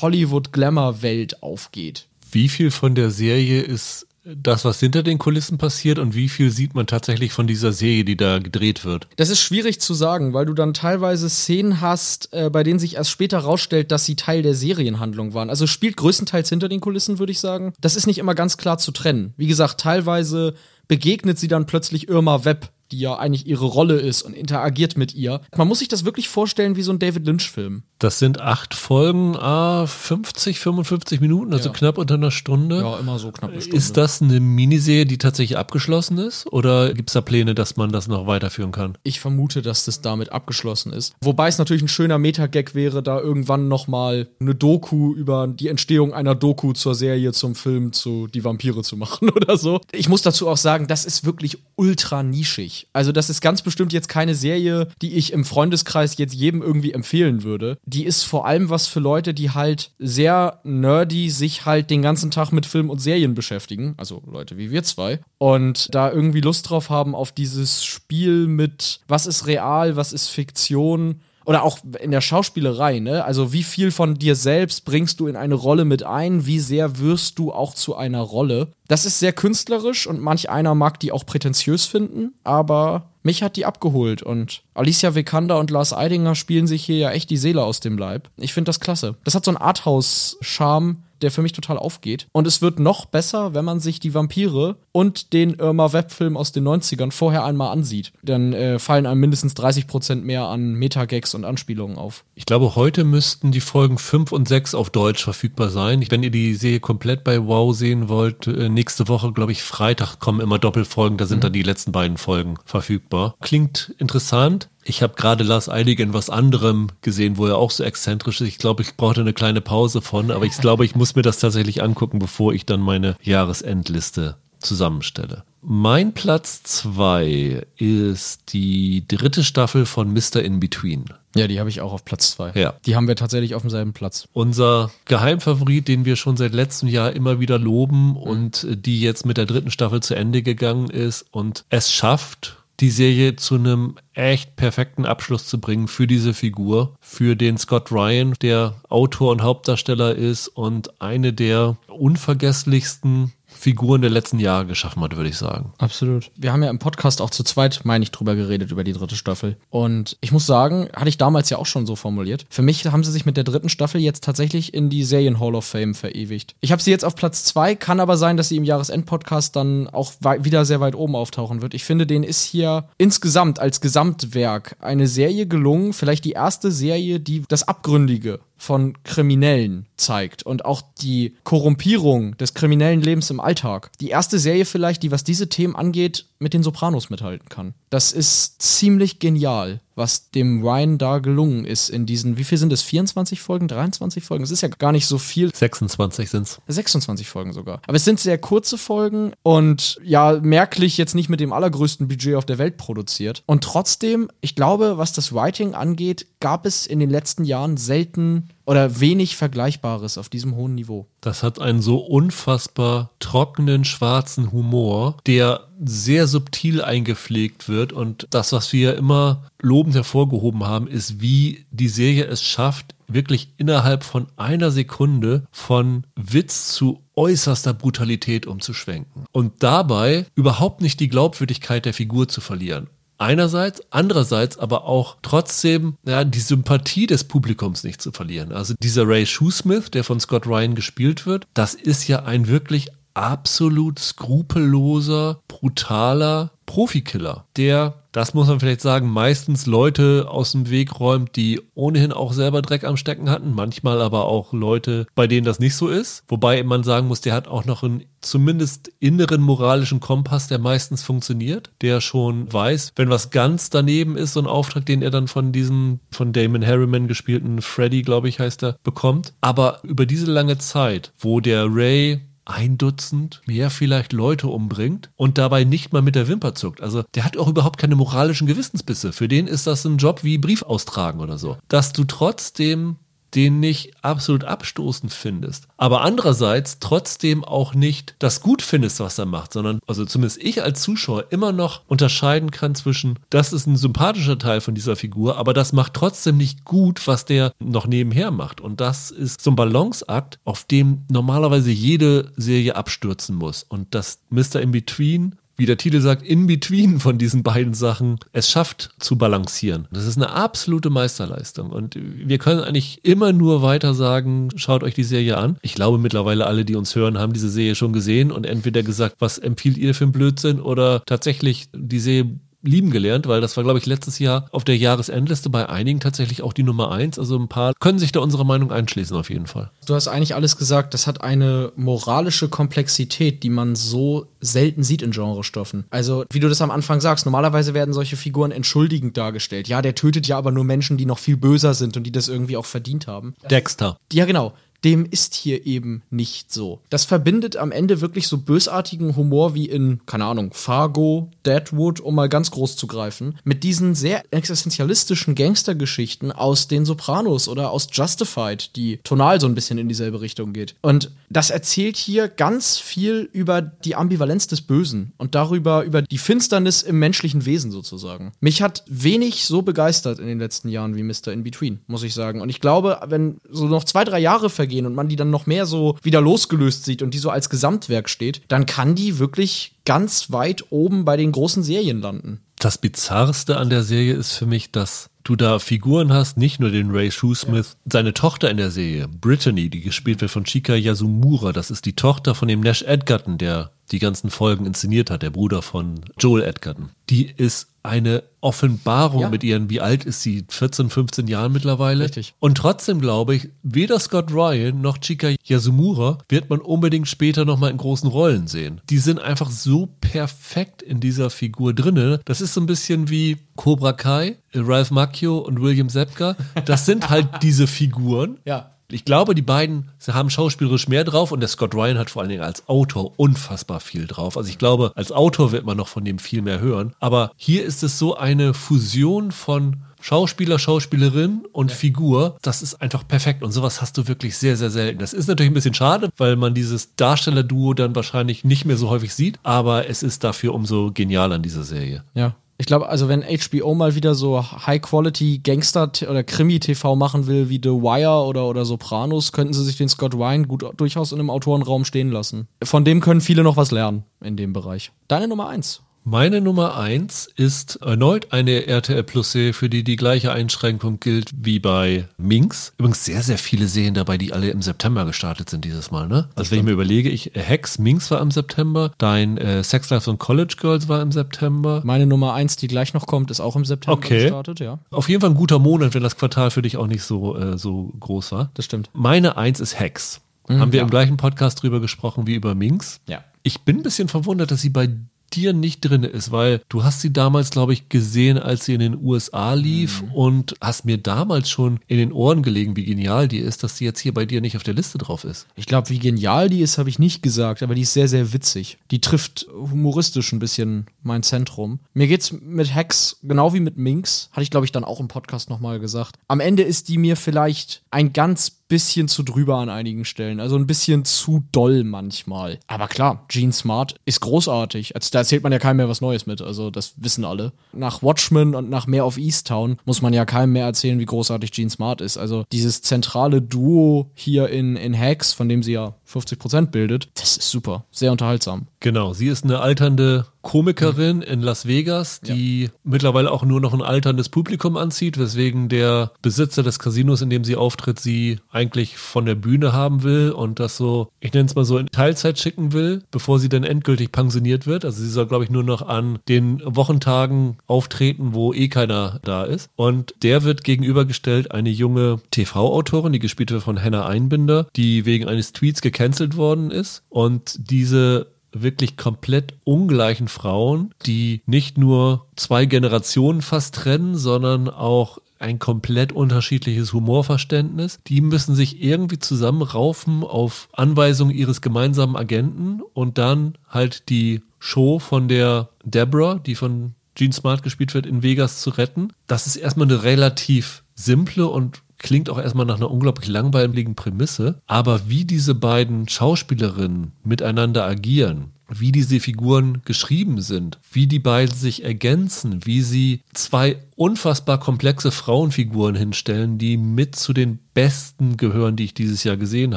B: Hollywood-Glamour-Welt aufgeht.
A: Wie viel von der Serie ist das, was hinter den Kulissen passiert und wie viel sieht man tatsächlich von dieser Serie, die da gedreht wird?
B: Das ist schwierig zu sagen, weil du dann teilweise Szenen hast, äh, bei denen sich erst später rausstellt, dass sie Teil der Serienhandlung waren. Also spielt größtenteils hinter den Kulissen, würde ich sagen. Das ist nicht immer ganz klar zu trennen. Wie gesagt, teilweise begegnet sie dann plötzlich Irma Webb, die ja eigentlich ihre Rolle ist und interagiert mit ihr. Man muss sich das wirklich vorstellen wie so ein David Lynch-Film.
A: Das sind acht Folgen, ah, 50, 55 Minuten, also ja. knapp unter einer Stunde.
B: Ja, immer so knapp eine Stunde.
A: Ist das eine Miniserie, die tatsächlich abgeschlossen ist? Oder gibt es da Pläne, dass man das noch weiterführen kann?
B: Ich vermute, dass das damit abgeschlossen ist. Wobei es natürlich ein schöner Metagag wäre, da irgendwann nochmal eine Doku über die Entstehung einer Doku zur Serie, zum Film, zu Die Vampire zu machen *laughs* oder so. Ich muss dazu auch sagen, sagen, das ist wirklich ultra nischig. Also das ist ganz bestimmt jetzt keine Serie, die ich im Freundeskreis jetzt jedem irgendwie empfehlen würde. Die ist vor allem was für Leute, die halt sehr nerdy sich halt den ganzen Tag mit Film und Serien beschäftigen. Also Leute wie wir zwei. Und da irgendwie Lust drauf haben auf dieses Spiel mit, was ist real, was ist Fiktion oder auch in der Schauspielerei, ne? Also wie viel von dir selbst bringst du in eine Rolle mit ein? Wie sehr wirst du auch zu einer Rolle? Das ist sehr künstlerisch und manch einer mag die auch prätentiös finden, aber mich hat die abgeholt und Alicia Vikander und Lars Eidinger spielen sich hier ja echt die Seele aus dem Leib. Ich finde das klasse. Das hat so einen Arthouse-Charme, der für mich total aufgeht. Und es wird noch besser, wenn man sich die Vampire und den Irma Web-Film aus den 90ern vorher einmal ansieht. Dann äh, fallen einem mindestens 30 Prozent mehr an Metagags und Anspielungen auf.
A: Ich glaube, heute müssten die Folgen 5 und 6 auf Deutsch verfügbar sein. Wenn ihr die Serie komplett bei Wow sehen wollt, äh, nächste Woche, glaube ich, Freitag kommen immer Doppelfolgen, da sind mhm. dann die letzten beiden Folgen verfügbar. Klingt interessant. Ich habe gerade Lars Eilig in was anderem gesehen, wo er auch so exzentrisch ist. Ich glaube, ich brauchte eine kleine Pause von, aber ich glaube, ich muss mir das tatsächlich angucken, bevor ich dann meine Jahresendliste zusammenstelle. Mein Platz zwei ist die dritte Staffel von Mr. In Between.
B: Ja, die habe ich auch auf Platz zwei.
A: Ja.
B: Die haben wir tatsächlich auf demselben Platz.
A: Unser Geheimfavorit, den wir schon seit letztem Jahr immer wieder loben und die jetzt mit der dritten Staffel zu Ende gegangen ist und es schafft, die Serie zu einem echt perfekten Abschluss zu bringen für diese Figur, für den Scott Ryan, der Autor und Hauptdarsteller ist und eine der unvergesslichsten Figuren der letzten Jahre geschaffen hat, würde ich sagen.
B: Absolut. Wir haben ja im Podcast auch zu zweit, meine ich, drüber geredet, über die dritte Staffel. Und ich muss sagen, hatte ich damals ja auch schon so formuliert. Für mich haben sie sich mit der dritten Staffel jetzt tatsächlich in die Serien Hall of Fame verewigt. Ich habe sie jetzt auf Platz zwei, kann aber sein, dass sie im Jahresend-Podcast dann auch wieder sehr weit oben auftauchen wird. Ich finde, denen ist hier insgesamt als Gesamtwerk eine Serie gelungen, vielleicht die erste Serie, die das Abgründige von Kriminellen zeigt und auch die Korrumpierung des kriminellen Lebens im Alltag. Die erste Serie vielleicht, die was diese Themen angeht, mit den Sopranos mithalten kann. Das ist ziemlich genial, was dem Ryan da gelungen ist in diesen, wie viel sind es? 24 Folgen, 23 Folgen? Es ist ja gar nicht so viel.
A: 26 sind es.
B: 26 Folgen sogar. Aber es sind sehr kurze Folgen und ja, merklich jetzt nicht mit dem allergrößten Budget auf der Welt produziert. Und trotzdem, ich glaube, was das Writing angeht, gab es in den letzten Jahren selten oder wenig Vergleichbares auf diesem hohen Niveau.
A: Das hat einen so unfassbar trockenen, schwarzen Humor, der sehr subtil eingepflegt wird. Und das, was wir immer lobend hervorgehoben haben, ist, wie die Serie es schafft, wirklich innerhalb von einer Sekunde von Witz zu äußerster Brutalität umzuschwenken. Und dabei überhaupt nicht die Glaubwürdigkeit der Figur zu verlieren einerseits, andererseits aber auch trotzdem ja, die Sympathie des Publikums nicht zu verlieren. Also dieser Ray Shoesmith, der von Scott Ryan gespielt wird, das ist ja ein wirklich absolut skrupelloser, brutaler Profikiller, der, das muss man vielleicht sagen, meistens Leute aus dem Weg räumt, die ohnehin auch selber Dreck am Stecken hatten, manchmal aber auch Leute, bei denen das nicht so ist. Wobei man sagen muss, der hat auch noch einen zumindest inneren moralischen Kompass, der meistens funktioniert, der schon weiß, wenn was ganz daneben ist, so ein Auftrag, den er dann von diesem, von Damon Harriman gespielten Freddy, glaube ich, heißt er, bekommt. Aber über diese lange Zeit, wo der Ray ein Dutzend, mehr vielleicht Leute umbringt und dabei nicht mal mit der Wimper zuckt. Also der hat auch überhaupt keine moralischen Gewissensbisse. Für den ist das ein Job wie Brief austragen oder so. Dass du trotzdem den nicht absolut abstoßend findest, aber andererseits trotzdem auch nicht das gut findest, was er macht, sondern, also zumindest ich als Zuschauer immer noch unterscheiden kann zwischen, das ist ein sympathischer Teil von dieser Figur, aber das macht trotzdem nicht gut, was der noch nebenher macht. Und das ist so ein Balanceakt, auf dem normalerweise jede Serie abstürzen muss. Und das Mr. In Between wie der Titel sagt, in between von diesen beiden Sachen es schafft zu balancieren. Das ist eine absolute Meisterleistung. Und wir können eigentlich immer nur weiter sagen, schaut euch die Serie an. Ich glaube mittlerweile alle, die uns hören, haben diese Serie schon gesehen und entweder gesagt, was empfiehlt ihr für einen Blödsinn oder tatsächlich die Serie lieben gelernt, weil das war, glaube ich, letztes Jahr auf der Jahresendliste bei einigen tatsächlich auch die Nummer eins. Also ein paar können sich da unsere Meinung einschließen auf jeden Fall.
B: Du hast eigentlich alles gesagt. Das hat eine moralische Komplexität, die man so selten sieht in Genrestoffen. Also, wie du das am Anfang sagst, normalerweise werden solche Figuren entschuldigend dargestellt. Ja, der tötet ja aber nur Menschen, die noch viel böser sind und die das irgendwie auch verdient haben.
A: Dexter.
B: Ja, genau dem ist hier eben nicht so. Das verbindet am Ende wirklich so bösartigen Humor wie in, keine Ahnung, Fargo, Deadwood, um mal ganz groß zu greifen, mit diesen sehr existenzialistischen Gangstergeschichten aus den Sopranos oder aus Justified, die tonal so ein bisschen in dieselbe Richtung geht. Und das erzählt hier ganz viel über die Ambivalenz des Bösen und darüber, über die Finsternis im menschlichen Wesen sozusagen. Mich hat wenig so begeistert in den letzten Jahren wie Mr. In Between, muss ich sagen. Und ich glaube, wenn so noch zwei, drei Jahre vergehen und man die dann noch mehr so wieder losgelöst sieht und die so als Gesamtwerk steht, dann kann die wirklich ganz weit oben bei den großen Serien landen.
A: Das Bizarrste an der Serie ist für mich, dass du da Figuren hast, nicht nur den Ray Shoesmith, ja. seine Tochter in der Serie, Brittany, die gespielt wird von Chika Yasumura, das ist die Tochter von dem Nash Edgerton, der die ganzen Folgen inszeniert hat, der Bruder von Joel Edgerton. Die ist eine Offenbarung ja. mit ihren, wie alt ist sie? 14, 15 Jahren mittlerweile.
B: Richtig.
A: Und trotzdem glaube ich, weder Scott Ryan noch Chika Yasumura wird man unbedingt später nochmal in großen Rollen sehen. Die sind einfach so perfekt in dieser Figur drinne. Das ist so ein bisschen wie Cobra Kai, Ralph Macchio und William Zepka. Das sind halt *laughs* diese Figuren.
B: Ja.
A: Ich glaube, die beiden sie haben schauspielerisch mehr drauf und der Scott Ryan hat vor allen Dingen als Autor unfassbar viel drauf. Also ich glaube, als Autor wird man noch von dem viel mehr hören. Aber hier ist es so eine Fusion von Schauspieler, Schauspielerin und ja. Figur, das ist einfach perfekt. Und sowas hast du wirklich sehr, sehr selten. Das ist natürlich ein bisschen schade, weil man dieses Darstellerduo dann wahrscheinlich nicht mehr so häufig sieht, aber es ist dafür umso genialer in dieser Serie.
B: Ja, ich glaube, also wenn HBO mal wieder so High-Quality Gangster- oder Krimi-TV machen will, wie The Wire oder, oder Sopranos, könnten sie sich den Scott Ryan gut durchaus in einem Autorenraum stehen lassen. Von dem können viele noch was lernen in dem Bereich. Deine Nummer eins.
A: Meine Nummer eins ist erneut eine RTL Plus Serie, für die die gleiche Einschränkung gilt wie bei Minx. Übrigens sehr, sehr viele Serien dabei, die alle im September gestartet sind dieses Mal, ne? Also wenn ich mir überlege, ich, äh, Hex, Minx war im September, dein äh, Sex Life und College Girls war im September.
B: Meine Nummer eins, die gleich noch kommt, ist auch im September
A: okay. gestartet, ja. Auf jeden Fall ein guter Monat, wenn das Quartal für dich auch nicht so, äh, so groß war.
B: Das stimmt.
A: Meine eins ist Hex. Mhm, Haben wir ja. im gleichen Podcast drüber gesprochen wie über Minx.
B: Ja.
A: Ich bin ein bisschen verwundert, dass sie bei dir nicht drin ist, weil du hast sie damals, glaube ich, gesehen, als sie in den USA lief mhm. und hast mir damals schon in den Ohren gelegen, wie genial die ist, dass sie jetzt hier bei dir nicht auf der Liste drauf ist.
B: Ich glaube, wie genial die ist, habe ich nicht gesagt, aber die ist sehr, sehr witzig. Die trifft humoristisch ein bisschen mein Zentrum. Mir geht's mit Hex genau wie mit Minx, hatte ich, glaube ich, dann auch im Podcast nochmal gesagt. Am Ende ist die mir vielleicht ein ganz bisschen zu drüber an einigen Stellen. Also ein bisschen zu doll manchmal. Aber klar, Gene Smart ist großartig. Also da erzählt man ja keinem mehr was Neues mit. Also das wissen alle. Nach Watchmen und nach mehr auf Easttown muss man ja keinem mehr erzählen, wie großartig Gene Smart ist. Also dieses zentrale Duo hier in, in Hacks, von dem sie ja 50 Prozent bildet, das ist super. Sehr unterhaltsam.
A: Genau, sie ist eine alternde Komikerin mhm. in Las Vegas, die ja. mittlerweile auch nur noch ein alterndes Publikum anzieht, weswegen der Besitzer des Casinos, in dem sie auftritt, sie eigentlich von der Bühne haben will und das so, ich nenne es mal so, in Teilzeit schicken will, bevor sie dann endgültig pensioniert wird. Also sie soll, glaube ich, nur noch an den Wochentagen auftreten, wo eh keiner da ist. Und der wird gegenübergestellt eine junge TV-Autorin, die gespielt wird von Hannah Einbinder, die wegen eines Tweets gecancelt worden ist. Und diese wirklich komplett ungleichen Frauen, die nicht nur zwei Generationen fast trennen, sondern auch ein komplett unterschiedliches Humorverständnis. Die müssen sich irgendwie zusammenraufen auf Anweisung ihres gemeinsamen Agenten und dann halt die Show von der Deborah, die von Gene Smart gespielt wird, in Vegas zu retten. Das ist erstmal eine relativ simple und klingt auch erstmal nach einer unglaublich langweiligen Prämisse, aber wie diese beiden Schauspielerinnen miteinander agieren, wie diese Figuren geschrieben sind, wie die beiden sich ergänzen, wie sie zwei unfassbar komplexe Frauenfiguren hinstellen, die mit zu den besten gehören, die ich dieses Jahr gesehen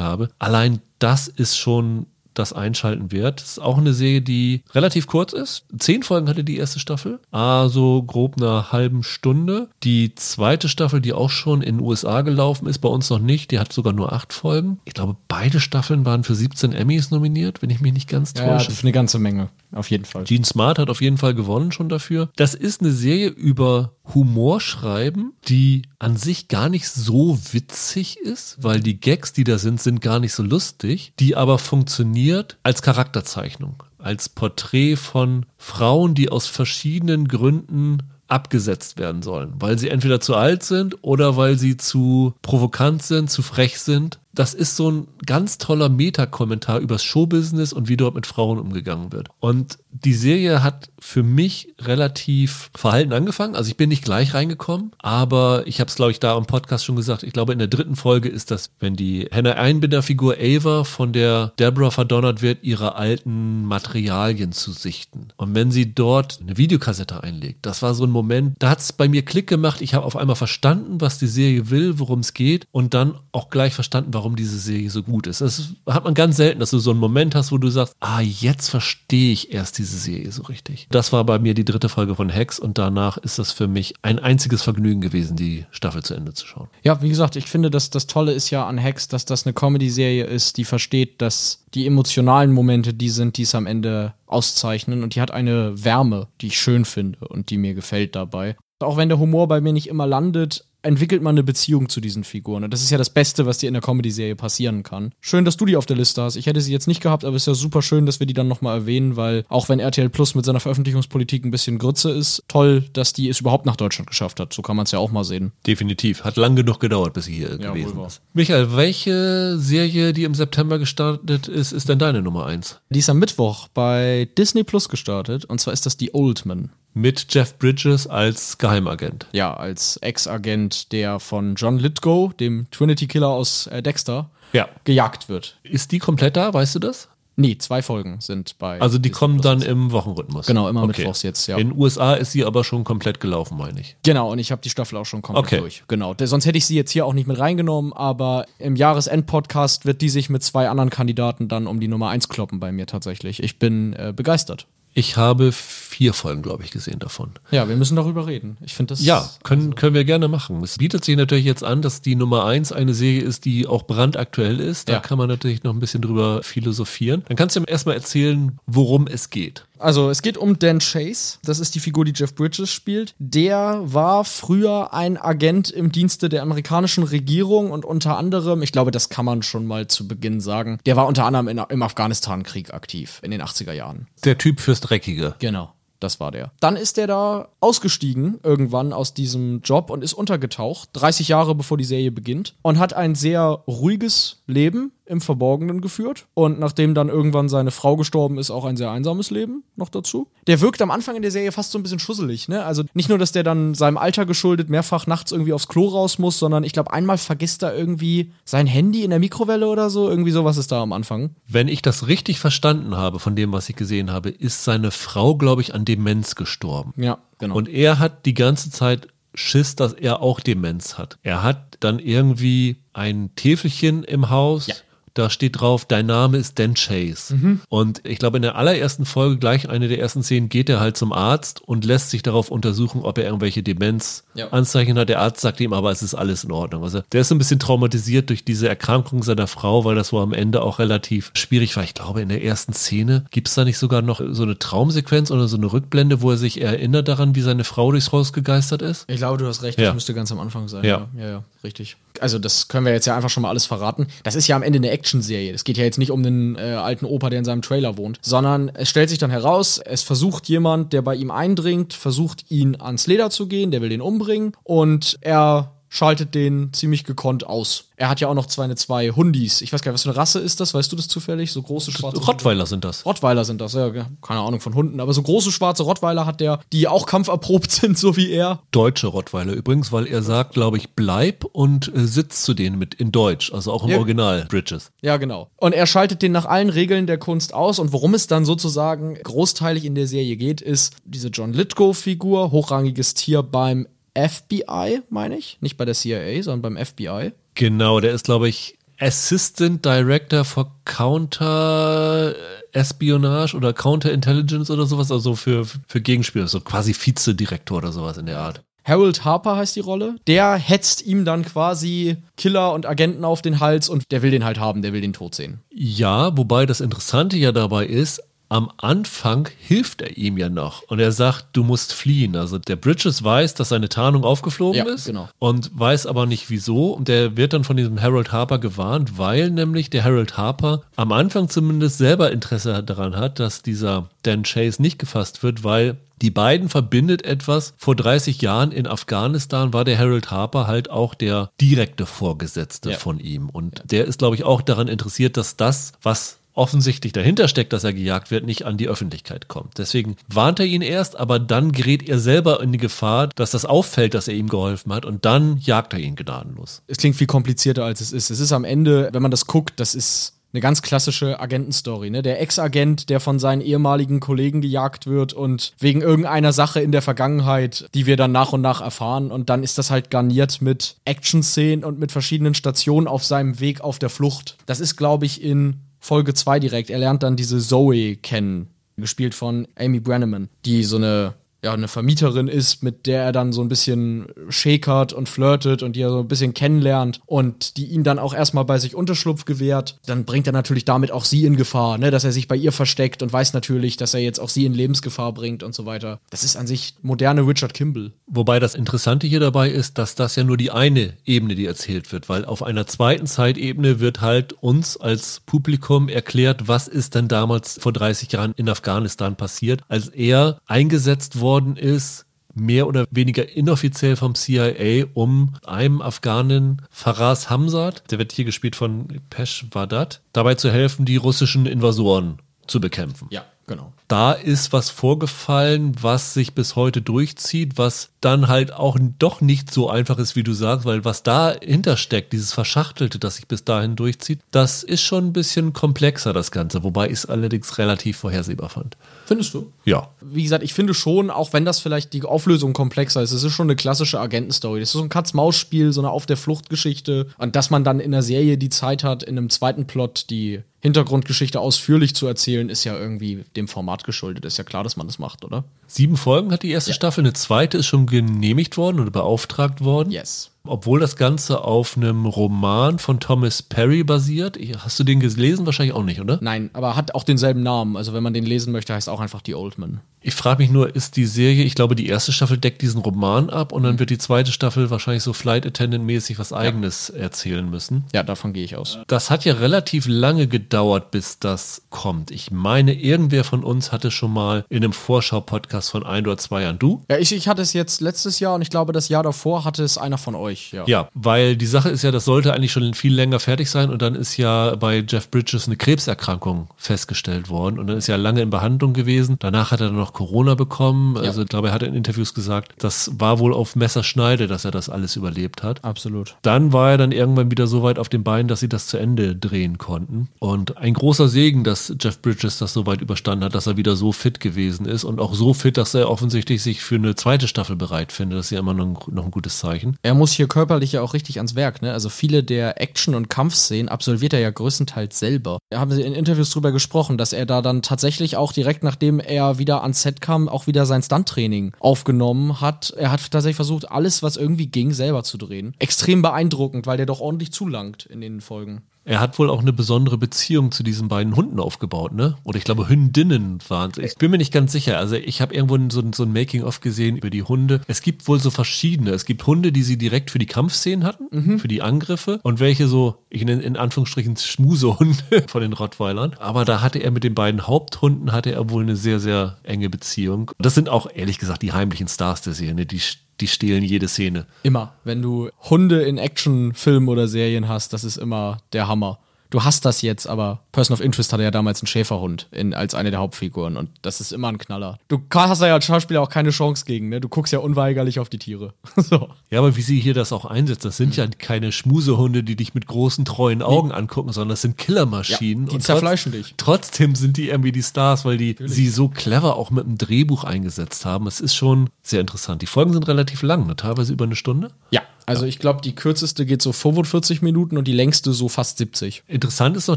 A: habe. Allein das ist schon das Einschalten wert. Das ist auch eine Serie, die relativ kurz ist. Zehn Folgen hatte die erste Staffel, also grob einer halben Stunde. Die zweite Staffel, die auch schon in den USA gelaufen ist, bei uns noch nicht, die hat sogar nur acht Folgen. Ich glaube, beide Staffeln waren für 17 Emmys nominiert, wenn ich mich nicht ganz täusche. Ja,
B: das ist eine ganze Menge, auf jeden Fall.
A: Gene Smart hat auf jeden Fall gewonnen schon dafür. Das ist eine Serie über Humor schreiben, die an sich gar nicht so witzig ist, weil die Gags, die da sind, sind gar nicht so lustig, die aber funktioniert als Charakterzeichnung, als Porträt von Frauen, die aus verschiedenen Gründen abgesetzt werden sollen, weil sie entweder zu alt sind oder weil sie zu provokant sind, zu frech sind. Das ist so ein ganz toller Meta-Kommentar übers Showbusiness und wie dort mit Frauen umgegangen wird. Und die Serie hat für mich relativ verhalten angefangen. Also ich bin nicht gleich reingekommen, aber ich habe es, glaube ich, da im Podcast schon gesagt. Ich glaube, in der dritten Folge ist das, wenn die Hannah Einbinder-Figur Ava von der Deborah verdonnert wird, ihre alten Materialien zu sichten. Und wenn sie dort eine Videokassette einlegt, das war so ein Moment, da hat es bei mir Klick gemacht. Ich habe auf einmal verstanden, was die Serie will, worum es geht und dann auch gleich verstanden, warum diese Serie so gut ist. Das hat man ganz selten, dass du so einen Moment hast, wo du sagst, ah, jetzt verstehe ich erst diese Serie so richtig. Das war bei mir die dritte Folge von Hex und danach ist das für mich ein einziges Vergnügen gewesen, die Staffel zu Ende zu schauen.
B: Ja, wie gesagt, ich finde, dass das Tolle ist ja an Hex, dass das eine Comedy-Serie ist, die versteht, dass die emotionalen Momente die sind, die es am Ende auszeichnen und die hat eine Wärme, die ich schön finde und die mir gefällt dabei. Auch wenn der Humor bei mir nicht immer landet, entwickelt man eine Beziehung zu diesen Figuren. Und das ist ja das Beste, was dir in der Comedy-Serie passieren kann. Schön, dass du die auf der Liste hast. Ich hätte sie jetzt nicht gehabt, aber es ist ja super schön, dass wir die dann nochmal erwähnen, weil auch wenn RTL Plus mit seiner Veröffentlichungspolitik ein bisschen Grütze ist, toll, dass die es überhaupt nach Deutschland geschafft hat. So kann man es ja auch mal sehen.
A: Definitiv. Hat lang genug gedauert, bis sie hier ja, gewesen ist. Michael, welche Serie, die im September gestartet ist, ist denn deine Nummer eins?
B: Die ist am Mittwoch bei Disney Plus gestartet und zwar ist das die Oldman
A: mit Jeff Bridges als Geheimagent.
B: Ja, als Ex-Agent, der von John Lithgow, dem Trinity-Killer aus äh, Dexter,
A: ja.
B: gejagt wird.
A: Ist die komplett da, weißt du das?
B: Nee, zwei Folgen sind bei.
A: Also die kommen dann im Wochenrhythmus.
B: Genau, immer okay. mittwochs jetzt, ja.
A: In den USA ist sie aber schon komplett gelaufen, meine ich.
B: Genau, und ich habe die Staffel auch schon komplett okay. durch. Genau. Sonst hätte ich sie jetzt hier auch nicht mit reingenommen, aber im Jahresend-Podcast wird die sich mit zwei anderen Kandidaten dann um die Nummer eins kloppen bei mir tatsächlich. Ich bin äh, begeistert.
A: Ich habe vier Folgen, glaube ich, gesehen davon.
B: Ja, wir müssen darüber reden. Ich finde das.
A: Ja, können, also können wir gerne machen. Es bietet sich natürlich jetzt an, dass die Nummer eins eine Serie ist, die auch brandaktuell ist. Da ja. kann man natürlich noch ein bisschen drüber philosophieren. Dann kannst du mir erstmal erzählen, worum es geht.
B: Also es geht um Dan Chase, das ist die Figur, die Jeff Bridges spielt. Der war früher ein Agent im Dienste der amerikanischen Regierung und unter anderem, ich glaube, das kann man schon mal zu Beginn sagen, der war unter anderem in, im Afghanistan-Krieg aktiv in den 80er Jahren.
A: Der Typ fürs Dreckige.
B: Genau. Das war der. Dann ist der da ausgestiegen irgendwann aus diesem Job und ist untergetaucht, 30 Jahre bevor die Serie beginnt und hat ein sehr ruhiges Leben im Verborgenen geführt und nachdem dann irgendwann seine Frau gestorben ist, auch ein sehr einsames Leben noch dazu. Der wirkt am Anfang in der Serie fast so ein bisschen schusselig, ne? Also nicht nur, dass der dann seinem Alter geschuldet mehrfach nachts irgendwie aufs Klo raus muss, sondern ich glaube, einmal vergisst er irgendwie sein Handy in der Mikrowelle oder so. Irgendwie sowas ist da am Anfang.
A: Wenn ich das richtig verstanden habe von dem, was ich gesehen habe, ist seine Frau, glaube ich, an Demenz gestorben.
B: Ja, genau.
A: Und er hat die ganze Zeit Schiss, dass er auch Demenz hat. Er hat dann irgendwie ein Täfelchen im Haus. Ja da steht drauf, dein Name ist Dan Chase. Mhm. Und ich glaube, in der allerersten Folge, gleich eine der ersten Szenen, geht er halt zum Arzt und lässt sich darauf untersuchen, ob er irgendwelche Demenzanzeichen ja. hat. Der Arzt sagt ihm aber, es ist alles in Ordnung. Also der ist ein bisschen traumatisiert durch diese Erkrankung seiner Frau, weil das wohl am Ende auch relativ schwierig war. Ich glaube, in der ersten Szene gibt es da nicht sogar noch so eine Traumsequenz oder so eine Rückblende, wo er sich erinnert daran, wie seine Frau durchs Haus gegeistert ist?
B: Ich glaube, du hast recht. Ja. Das müsste ganz am Anfang sein. Ja, ja, ja, ja richtig also das können wir jetzt ja einfach schon mal alles verraten. Das ist ja am Ende eine Action-Serie. Es geht ja jetzt nicht um den äh, alten Opa, der in seinem Trailer wohnt, sondern es stellt sich dann heraus, es versucht jemand, der bei ihm eindringt, versucht ihn ans Leder zu gehen, der will den umbringen und er schaltet den ziemlich gekonnt aus. Er hat ja auch noch zwei, zwei Hundis. Ich weiß gar nicht, was für eine Rasse ist das? Weißt du das zufällig? So große schwarze
A: Rottweiler Hunde. sind das.
B: Rottweiler sind das, ja. Keine Ahnung von Hunden. Aber so große schwarze Rottweiler hat der, die auch kampferprobt *laughs* sind, so wie er.
A: Deutsche Rottweiler übrigens, weil er sagt, glaube ich, bleib und äh, sitzt zu denen mit in Deutsch. Also auch im ja. Original Bridges.
B: Ja, genau. Und er schaltet den nach allen Regeln der Kunst aus. Und worum es dann sozusagen großteilig in der Serie geht, ist diese John Lithgow-Figur, hochrangiges Tier beim FBI, meine ich. Nicht bei der CIA, sondern beim FBI.
A: Genau, der ist, glaube ich, Assistant Director for Counter Espionage oder Counter Intelligence oder sowas, also für, für Gegenspieler, so quasi Vizedirektor oder sowas in der Art.
B: Harold Harper heißt die Rolle. Der hetzt ihm dann quasi Killer und Agenten auf den Hals und der will den halt haben, der will den tot sehen.
A: Ja, wobei das Interessante ja dabei ist, am Anfang hilft er ihm ja noch und er sagt, du musst fliehen. Also der Bridges weiß, dass seine Tarnung aufgeflogen
B: Ja,
A: ist
B: genau.
A: und weiß aber nicht wieso. Und der wird dann von diesem Harold Harper gewarnt, weil nämlich der Harold Harper am Anfang zumindest selber Interesse daran hat, dass dieser Dan Chase nicht gefasst wird, weil die beiden verbindet etwas. Vor 30 Jahren in Afghanistan war der Harold Harper halt auch der direkte Vorgesetzte
B: Ja.
A: von ihm. Und der ist, glaube ich, auch daran interessiert, dass das, was offensichtlich dahinter steckt, dass er gejagt wird, nicht an die Öffentlichkeit kommt. Deswegen warnt er ihn erst, aber dann gerät er selber in die Gefahr, dass das auffällt, dass er ihm geholfen hat und dann jagt er ihn gnadenlos.
B: Es klingt viel komplizierter, als es ist. Es ist am Ende, wenn man das guckt, das ist eine ganz klassische Agentenstory. Ne? Der Ex-Agent, der von seinen ehemaligen Kollegen gejagt wird und wegen irgendeiner Sache in der Vergangenheit, die wir dann nach und nach erfahren. Und dann ist das halt garniert mit Action-Szenen und mit verschiedenen Stationen auf seinem Weg auf der Flucht. Das ist, glaube ich, in Folge 2 direkt. Er lernt dann diese Zoe kennen, gespielt von Amy Brenneman, die so eine ja, eine Vermieterin ist, mit der er dann so ein bisschen shakert und flirtet und die er so ein bisschen kennenlernt und die ihm dann auch erstmal bei sich Unterschlupf gewährt. Dann bringt er natürlich damit auch sie in Gefahr, ne, dass er sich bei ihr versteckt und weiß natürlich, dass er jetzt auch sie in Lebensgefahr bringt und so weiter. Das ist an sich moderne Richard Kimball.
A: Wobei das Interessante hier dabei ist, dass das ja nur die eine Ebene, die erzählt wird, weil auf einer zweiten Zeitebene wird halt uns als Publikum erklärt, was ist denn damals vor 30 Jahren in Afghanistan passiert, als er eingesetzt worden ist, mehr oder weniger inoffiziell vom CIA, um einem Afghanen, Faraz Hamzat, der wird hier gespielt von Pesh Vadat, dabei zu helfen, die russischen Invasoren zu bekämpfen.
B: Ja, genau.
A: Da ist was vorgefallen, was sich bis heute durchzieht, was dann halt auch doch nicht so einfach ist, wie du sagst, weil was dahinter steckt, dieses Verschachtelte, das sich bis dahin durchzieht, das ist schon ein bisschen komplexer, das Ganze, wobei ich es allerdings relativ vorhersehbar fand.
B: Findest du?
A: Ja.
B: Wie gesagt, ich finde schon, auch wenn das vielleicht die Auflösung komplexer ist, es ist schon eine klassische Agentenstory. Das ist so ein Katz-Maus-Spiel, so eine Auf der Flucht-Geschichte. Und dass man dann in der Serie die Zeit hat, in einem zweiten Plot die Hintergrundgeschichte ausführlich zu erzählen, ist ja irgendwie dem Format geschuldet. Ist ja klar, dass man das macht, oder?
A: Sieben Folgen hat die erste Staffel, eine zweite ist schon genehmigt worden oder beauftragt worden.
B: Yes.
A: Obwohl das Ganze auf einem Roman von Thomas Perry basiert. Hast du den gelesen? Wahrscheinlich auch nicht, oder?
B: Nein, aber hat auch denselben Namen. Also wenn man den lesen möchte, heißt auch einfach die Oldman.
A: Ich frage mich nur, ist die Serie, ich glaube, die erste Staffel deckt diesen Roman ab und dann wird die zweite Staffel wahrscheinlich so Flight Attendant-mäßig was eigenes erzählen müssen.
B: Ja, davon gehe ich aus.
A: Das hat ja relativ lange gedauert, bis das kommt. Ich meine, irgendwer von uns hatte schon mal in einem Vorschau-Podcast von ein oder zwei Jahren. Du?
B: Ja, ich, ich hatte es jetzt letztes Jahr und ich glaube, das Jahr davor hatte es einer von euch. Ja.
A: Ja, weil die Sache ist ja, das sollte eigentlich schon viel länger fertig sein und dann ist ja bei Jeff Bridges eine Krebserkrankung festgestellt worden und dann ist ja lange in Behandlung gewesen. Danach hat er dann noch Corona bekommen. Also ich glaube, er hat in Interviews gesagt, das war wohl auf Messerschneide, dass er das alles überlebt hat.
B: Absolut.
A: Dann war er dann irgendwann wieder so weit auf den Beinen, dass sie das zu Ende drehen konnten. Und ein großer Segen, dass Jeff Bridges das so weit überstanden hat, dass er wieder so fit gewesen ist und auch so fit, dass er offensichtlich sich für eine zweite Staffel bereit findet. Das ist ja immer noch ein, noch ein gutes Zeichen.
B: Er muss hier körperlich ja auch richtig ans Werk, ne? Also viele der Action- und Kampfszenen absolviert er ja größtenteils selber. Da haben sie in Interviews drüber gesprochen, dass er da dann tatsächlich auch direkt nachdem er wieder ans Set kam, auch wieder sein Stunttraining aufgenommen hat. Er hat tatsächlich versucht, alles, was irgendwie ging, selber zu drehen. Extrem beeindruckend, weil der doch ordentlich zulangt in den Folgen.
A: Er hat wohl auch eine besondere Beziehung zu diesen beiden Hunden aufgebaut, ne? Oder ich glaube, Hündinnen waren es. Ich bin mir nicht ganz sicher. Also ich habe irgendwo so, ein- so ein Making-of gesehen über die Hunde. Es gibt wohl so verschiedene. Es gibt Hunde, die sie direkt für die Kampfszenen hatten, für die Angriffe. Und welche so, ich nenne in Anführungsstrichen Schmusehunde *laughs* von den Rottweilern. Aber da hatte er mit den beiden Haupthunden, hatte er wohl eine sehr, sehr enge Beziehung. Das sind auch, ehrlich gesagt, die heimlichen Stars der Serie, ne? Die, die stehlen jede Szene.
B: Immer. Wenn du Hunde in Actionfilmen oder Serien hast, das ist immer der Hammer. Du hast das jetzt, aber Person of Interest hatte ja damals einen Schäferhund in, als eine der Hauptfiguren und das ist immer ein Knaller. Du hast da ja als Schauspieler auch keine Chance gegen, ne? Du guckst ja unweigerlich auf die Tiere. *laughs* so.
A: Ja, aber wie sie hier das auch einsetzt, das sind ja keine Schmusehunde, die dich mit großen, treuen Augen angucken, sondern das sind Killermaschinen.
B: Ja, die
A: Und
B: zerfleischen dich.
A: Trotzdem sind die irgendwie die Stars, weil die sie so clever auch mit dem Drehbuch eingesetzt haben. Es ist schon sehr interessant. Die Folgen sind relativ lang, ne? teilweise über eine Stunde.
B: Ja. Also ich glaube, die kürzeste geht so 45 Minuten und die längste so fast 70.
A: Interessant ist noch,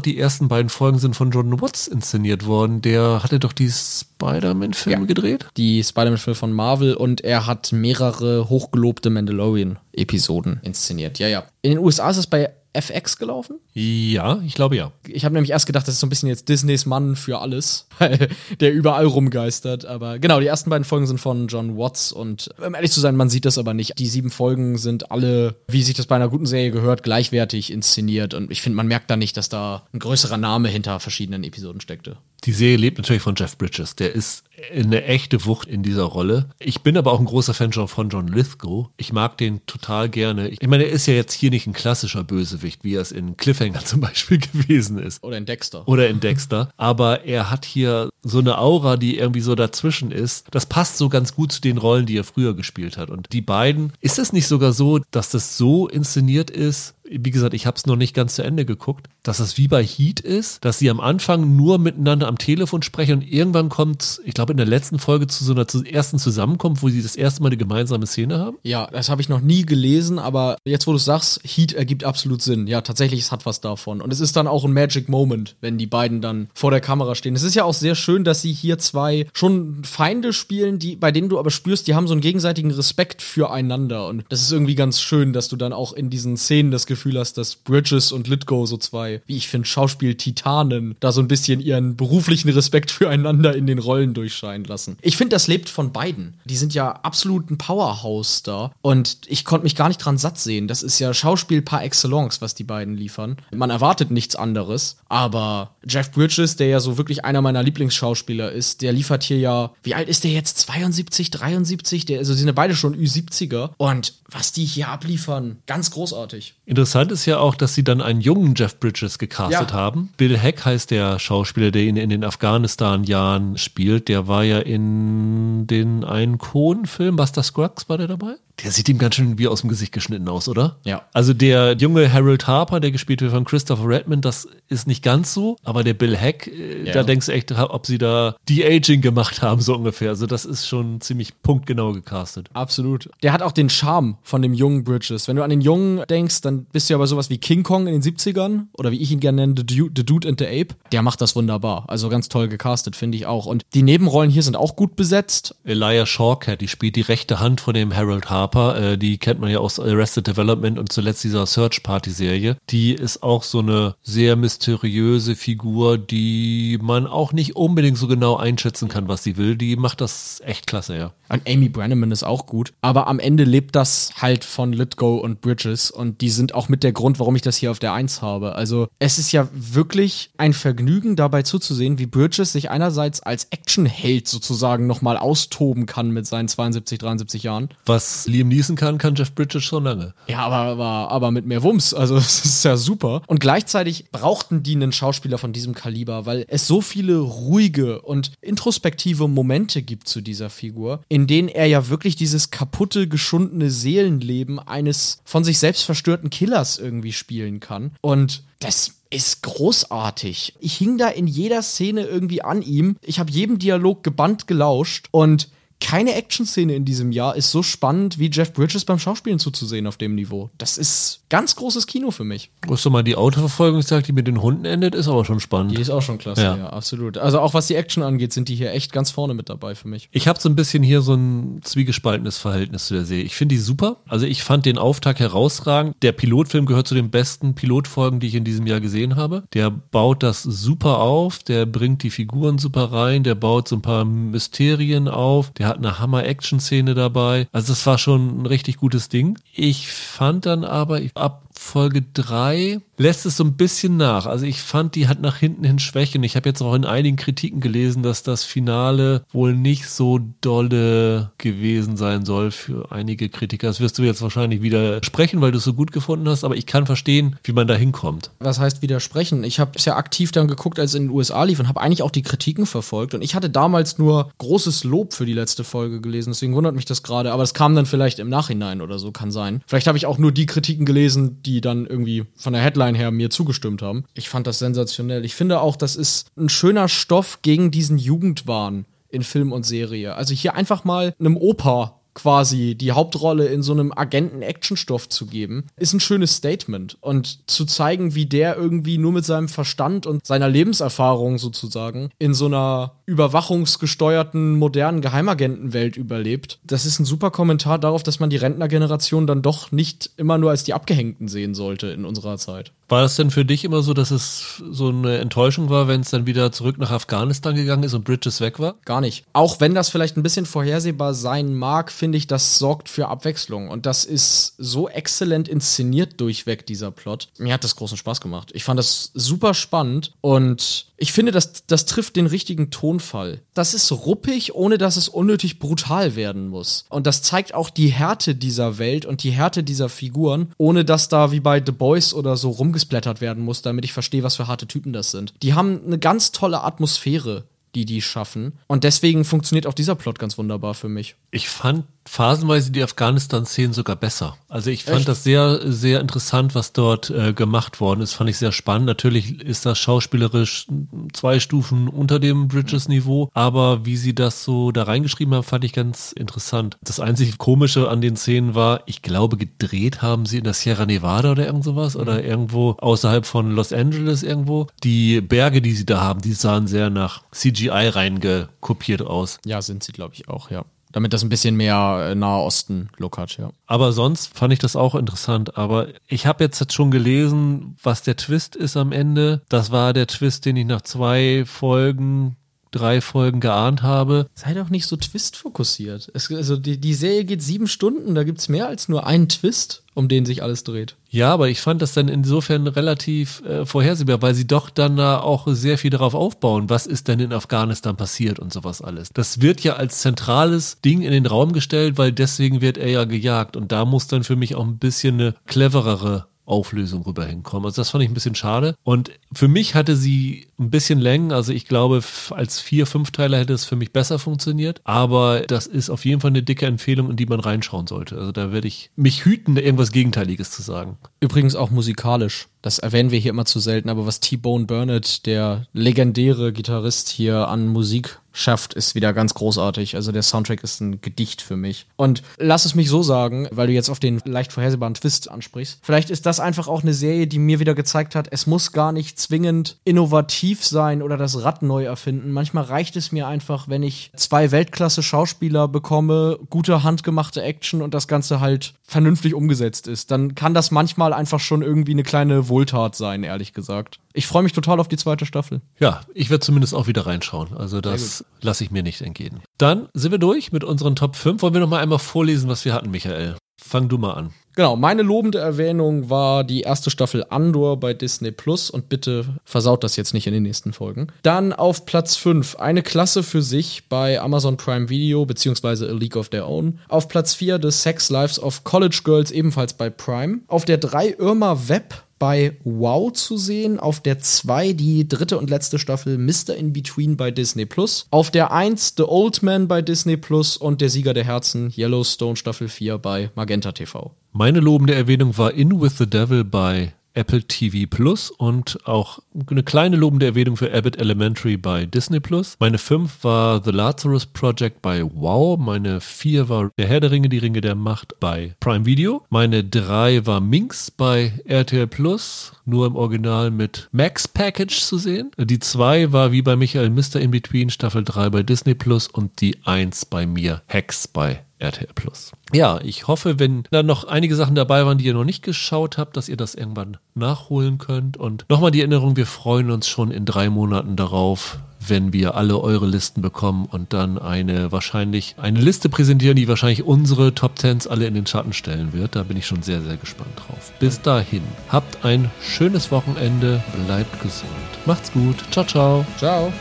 A: die ersten beiden Folgen sind von Jordan Watts inszeniert worden. Der hatte doch die Spider-Man-Filme
B: Ja.
A: gedreht.
B: Die Spider-Man-Filme von Marvel und er hat mehrere hochgelobte Mandalorian-Episoden inszeniert. Ja, ja. In den USA ist es bei FX gelaufen?
A: Ja, ich glaube ja.
B: Ich habe nämlich erst gedacht, das ist so ein bisschen jetzt Disneys Mann für alles, *laughs* weil der überall rumgeistert. Aber genau, die ersten beiden Folgen sind von John Watts und um ehrlich zu sein, man sieht das aber nicht. Die sieben Folgen sind alle, wie sich das bei einer guten Serie gehört, gleichwertig inszeniert und ich finde, man merkt da nicht, dass da ein größerer Name hinter verschiedenen Episoden steckte.
A: Die Serie lebt natürlich von Jeff Bridges. Der ist eine echte Wucht in dieser Rolle. Ich bin aber auch ein großer Fan von John Lithgow. Ich mag den total gerne. Ich meine, er ist ja jetzt hier nicht ein klassischer Bösewicht, wie er es in Cliffhanger *laughs* zum Beispiel gewesen ist.
B: Oder in Dexter.
A: Oder in Dexter. Aber er hat hier so eine Aura, die irgendwie so dazwischen ist. Das passt so ganz gut zu den Rollen, die er früher gespielt hat. Und die beiden, ist es nicht sogar so, dass das so inszeniert ist, wie gesagt, ich habe es noch nicht ganz zu Ende geguckt, dass es wie bei Heat ist, dass sie am Anfang nur miteinander am Telefon sprechen und irgendwann kommt, ich glaube in der letzten Folge zu so einer ersten Zusammenkunft, wo sie das erste Mal eine gemeinsame Szene haben.
B: Ja, das habe ich noch nie gelesen, aber jetzt, wo du sagst, Heat ergibt absolut Sinn. Ja, tatsächlich, es hat was davon. Und es ist dann auch ein Magic Moment, wenn die beiden dann vor der Kamera stehen. Es ist ja auch sehr schön, dass sie hier zwei schon Feinde spielen, die, bei denen du aber spürst, die haben so einen gegenseitigen Respekt füreinander. Und das ist irgendwie ganz schön, dass du dann auch in diesen Szenen das Gefühl hast, dass Bridges und Litgo, so zwei, wie ich finde, Schauspiel-Titanen, da so ein bisschen ihren beruflichen Respekt füreinander in den Rollen durchscheinen lassen. Ich finde, das lebt von beiden. Die sind ja absolut ein Powerhouse da und ich konnte mich gar nicht dran satt sehen. Das ist ja Schauspiel par excellence, was die beiden liefern. Man erwartet nichts anderes, aber Jeff Bridges, der ja so wirklich einer meiner Lieblingsschauspieler ist, der liefert hier ja, wie alt ist der jetzt? 72, 73? Der, also sie sind ja beide schon Ü70er und was die hier abliefern, ganz großartig.
A: Interessant ist ja auch, dass sie dann einen jungen Jeff Bridges gecastet ja. haben. Bill Heck heißt der Schauspieler, der ihn in den Afghanistan-Jahren spielt. Der war ja in den einen Cohen-Film, Buster Scruggs war der dabei? Der sieht ihm ganz schön wie aus dem Gesicht geschnitten aus, oder?
B: Ja.
A: Also der junge Harold Harper, der gespielt wird von Christopher Redmond, das ist nicht ganz so. Aber der Bill Heck, äh, ja. da denkst du echt, ob sie da De-Aging gemacht *laughs* haben, so ungefähr. Also das ist schon ziemlich punktgenau gecastet.
B: Absolut. Der hat auch den Charme von dem jungen Bridges. Wenn du an den Jungen denkst, dann bist du ja bei sowas wie King Kong in den 70ern oder wie ich ihn gerne nenne, The Dude, The Dude and the Ape. Der macht das wunderbar. Also ganz toll gecastet, finde ich auch. Und die Nebenrollen hier sind auch gut besetzt.
A: Elijah Shawkat, die spielt die rechte Hand von dem Harold Harper. Äh, die kennt man ja aus Arrested Development und zuletzt dieser Search Party Serie. Die ist auch so eine sehr mysteriöse Figur, die man auch nicht unbedingt so genau einschätzen kann, was sie will. Die macht das echt klasse, ja.
B: Und Amy Brenneman ist auch gut. Aber am Ende lebt das halt von Litgo und Bridges und die sind auch mit der Grund, warum ich das hier auf der Eins habe. Also es ist ja wirklich ein Vergnügen dabei zuzusehen, wie Bridges sich einerseits als Actionheld sozusagen nochmal austoben kann mit seinen 72, 73 Jahren.
A: Was Liam Neeson kann, kann Jeff Bridges schon lange.
B: Ja, aber, aber, aber mit mehr Wumms. Also *laughs* es ist ja super. Und gleichzeitig brauchten die einen Schauspieler von diesem Kaliber, weil es so viele ruhige und introspektive Momente gibt zu dieser Figur, in denen er ja wirklich dieses kaputte, geschundene Seelenleben eines von sich selbst verstörten Killers irgendwie spielen kann. Und das ist großartig. Ich hing da in jeder Szene irgendwie an ihm. Ich habe jedem Dialog gebannt gelauscht und keine Action-Szene in diesem Jahr ist so spannend, wie Jeff Bridges beim Schauspielen zuzusehen auf dem Niveau. Das ist ganz großes Kino für mich.
A: Hast du mal die Autoverfolgung gesagt, die mit den Hunden endet, ist aber schon spannend.
B: Die ist auch schon klasse, ja. ja. absolut. Also auch was die Action angeht, sind die hier echt ganz vorne mit dabei für mich.
A: Ich habe so ein bisschen hier so ein zwiegespaltenes Verhältnis zu der Serie. Ich finde die super. Also ich fand den Auftakt herausragend. Der Pilotfilm gehört zu den besten Pilotfolgen, die ich in diesem Jahr gesehen habe. Der baut das super auf, der bringt die Figuren super rein, der baut so ein paar Mysterien auf, der hat eine Hammer-Action-Szene dabei. Also es war schon ein richtig gutes Ding. Ich fand dann aber ab Folge 3 lässt es so ein bisschen nach. Also ich fand, die hat nach hinten hin Schwächen. Ich habe jetzt auch in einigen Kritiken gelesen, dass das Finale wohl nicht so dolle gewesen sein soll für einige Kritiker. Das wirst du jetzt wahrscheinlich widersprechen, weil du es so gut gefunden hast, aber ich kann verstehen, wie man da hinkommt.
B: Was heißt widersprechen? Ich habe es ja aktiv dann geguckt, als es in den USA lief und habe eigentlich auch die Kritiken verfolgt. Und ich hatte damals nur großes Lob für die letzte Folge gelesen, deswegen wundert mich das gerade. Aber es kam dann vielleicht im Nachhinein oder so, kann sein. Vielleicht habe ich auch nur die Kritiken gelesen, die dann irgendwie von der Headline her mir zugestimmt haben. Ich fand das sensationell. Ich finde auch, das ist ein schöner Stoff gegen diesen Jugendwahn in Film und Serie. Also hier einfach mal einem Opa quasi die Hauptrolle in so einem Agenten-Action-Stoff zu geben, ist ein schönes Statement. Und zu zeigen, wie der irgendwie nur mit seinem Verstand und seiner Lebenserfahrung sozusagen in so einer überwachungsgesteuerten, modernen Geheimagentenwelt überlebt, das ist ein super Kommentar darauf, dass man die Rentnergeneration dann doch nicht immer nur als die Abgehängten sehen sollte in unserer Zeit.
A: War das denn für dich immer so, dass es so eine Enttäuschung war, wenn es dann wieder zurück nach Afghanistan gegangen ist und Bridges weg war?
B: Gar nicht. Auch wenn das vielleicht ein bisschen vorhersehbar sein mag, finde ich, das sorgt für Abwechslung. Und das ist so exzellent inszeniert durchweg, dieser Plot. Mir hat das großen Spaß gemacht. Ich fand das super spannend und ich finde, das, das trifft den richtigen Tonfall. Das ist ruppig, ohne dass es unnötig brutal werden muss. Und das zeigt auch die Härte dieser Welt und die Härte dieser Figuren, ohne dass da wie bei The Boys oder so rumgesplättert werden muss, damit ich verstehe, was für harte Typen das sind. Die haben eine ganz tolle Atmosphäre die die schaffen. Und deswegen funktioniert auch dieser Plot ganz wunderbar für mich.
A: Ich fand phasenweise die Afghanistan-Szenen sogar besser. Also ich fand Echt? das sehr, sehr interessant, was dort äh, gemacht worden ist. Fand ich sehr spannend. Natürlich ist das schauspielerisch zwei Stufen unter dem Bridges-Niveau, aber wie sie das so da reingeschrieben haben, fand ich ganz interessant. Das einzig Komische an den Szenen war, ich glaube, gedreht haben sie in der Sierra Nevada oder irgend sowas mhm. oder irgendwo außerhalb von Los Angeles irgendwo. Die Berge, die sie da haben, die sahen sehr nach CGI reingekopiert aus.
B: Ja, sind sie, glaube ich, auch, ja damit das ein bisschen mehr äh, Nahe Osten-Look hat, ja.
A: Aber sonst fand ich das auch interessant. Aber ich habe jetzt schon gelesen, was der Twist ist am Ende. Das war der Twist, den ich nach zwei Folgen drei Folgen geahnt habe.
B: Sei doch nicht so Twist-fokussiert. Also die, die Serie geht sieben Stunden, da gibt's mehr als nur einen Twist, um den sich alles dreht.
A: Ja, aber ich fand das dann insofern relativ äh, vorhersehbar, weil sie doch dann da auch sehr viel darauf aufbauen, was ist denn in Afghanistan passiert und sowas alles. Das wird ja als zentrales Ding in den Raum gestellt, weil deswegen wird er ja gejagt und da muss dann für mich auch ein bisschen eine cleverere Auflösung rüber hinkommen. Also das fand ich ein bisschen schade. Und für mich hatte sie ein bisschen Längen. Also ich glaube, als vier, fünf Teile hätte es für mich besser funktioniert. Aber das ist auf jeden Fall eine dicke Empfehlung, in die man reinschauen sollte. Also da werde ich mich hüten, irgendwas Gegenteiliges zu sagen.
B: Übrigens auch musikalisch. Das erwähnen wir hier immer zu selten, aber was T-Bone Burnett, der legendäre Gitarrist hier an Musik schafft, ist wieder ganz großartig. Also der Soundtrack ist ein Gedicht für mich. Und lass es mich so sagen, weil du jetzt auf den leicht vorhersehbaren Twist ansprichst. Vielleicht ist das einfach auch eine Serie, die mir wieder gezeigt hat, es muss gar nicht zwingend innovativ sein oder das Rad neu erfinden. Manchmal reicht es mir einfach, wenn ich zwei Weltklasse-Schauspieler bekomme, gute handgemachte Action und das Ganze halt vernünftig umgesetzt ist. Dann kann das manchmal einfach schon irgendwie eine kleine Wohltat sein, ehrlich gesagt. Ich freue mich total auf die zweite Staffel.
A: Ja, ich werde zumindest auch wieder reinschauen. Also das lasse ich mir nicht entgehen. Dann sind wir durch mit unseren Top 5. Wollen wir noch mal einmal vorlesen, was wir hatten, Michael? Fang du mal an.
B: Genau, meine lobende Erwähnung war die erste Staffel Andor bei Disney Plus und bitte versaut das jetzt nicht in den nächsten Folgen. Dann auf Platz 5 eine Klasse für sich bei Amazon Prime Video beziehungsweise A League of Their Own. Auf Platz 4 The Sex Lives of College Girls ebenfalls bei Prime. Auf der 3 Irma Web bei Wow zu sehen. Auf der 2 die dritte und letzte Staffel Mr. In Between bei Disney Plus. Auf der 1 The Old Man bei Disney Plus und der Sieger der Herzen Yellowstone Staffel 4 bei Magenta TV.
A: Meine lobende Erwähnung war In with the Devil bei Apple TV Plus und auch eine kleine lobende Erwähnung für Abbott Elementary bei Disney Plus. Meine 5 war The Lazarus Project bei Wow. Meine 4 war Der Herr der Ringe, die Ringe der Macht bei Prime Video. Meine 3 war Minx bei RTL Plus, nur im Original mit Max Package zu sehen. Die 2 war wie bei Michael Mr. In Between Staffel 3 bei Disney Plus und die 1 bei mir Hex bei RTL Plus. Ja, ich hoffe, wenn da noch einige Sachen dabei waren, die ihr noch nicht geschaut habt, dass ihr das irgendwann nachholen könnt. Und nochmal die Erinnerung, wir freuen uns schon in drei Monaten darauf, wenn wir alle eure Listen bekommen und dann eine wahrscheinlich eine Liste präsentieren, die wahrscheinlich unsere Top Tens alle in den Schatten stellen wird. Da bin ich schon sehr, sehr gespannt drauf. Bis dahin, habt ein schönes Wochenende, bleibt gesund. Macht's gut. Ciao, ciao.
B: Ciao.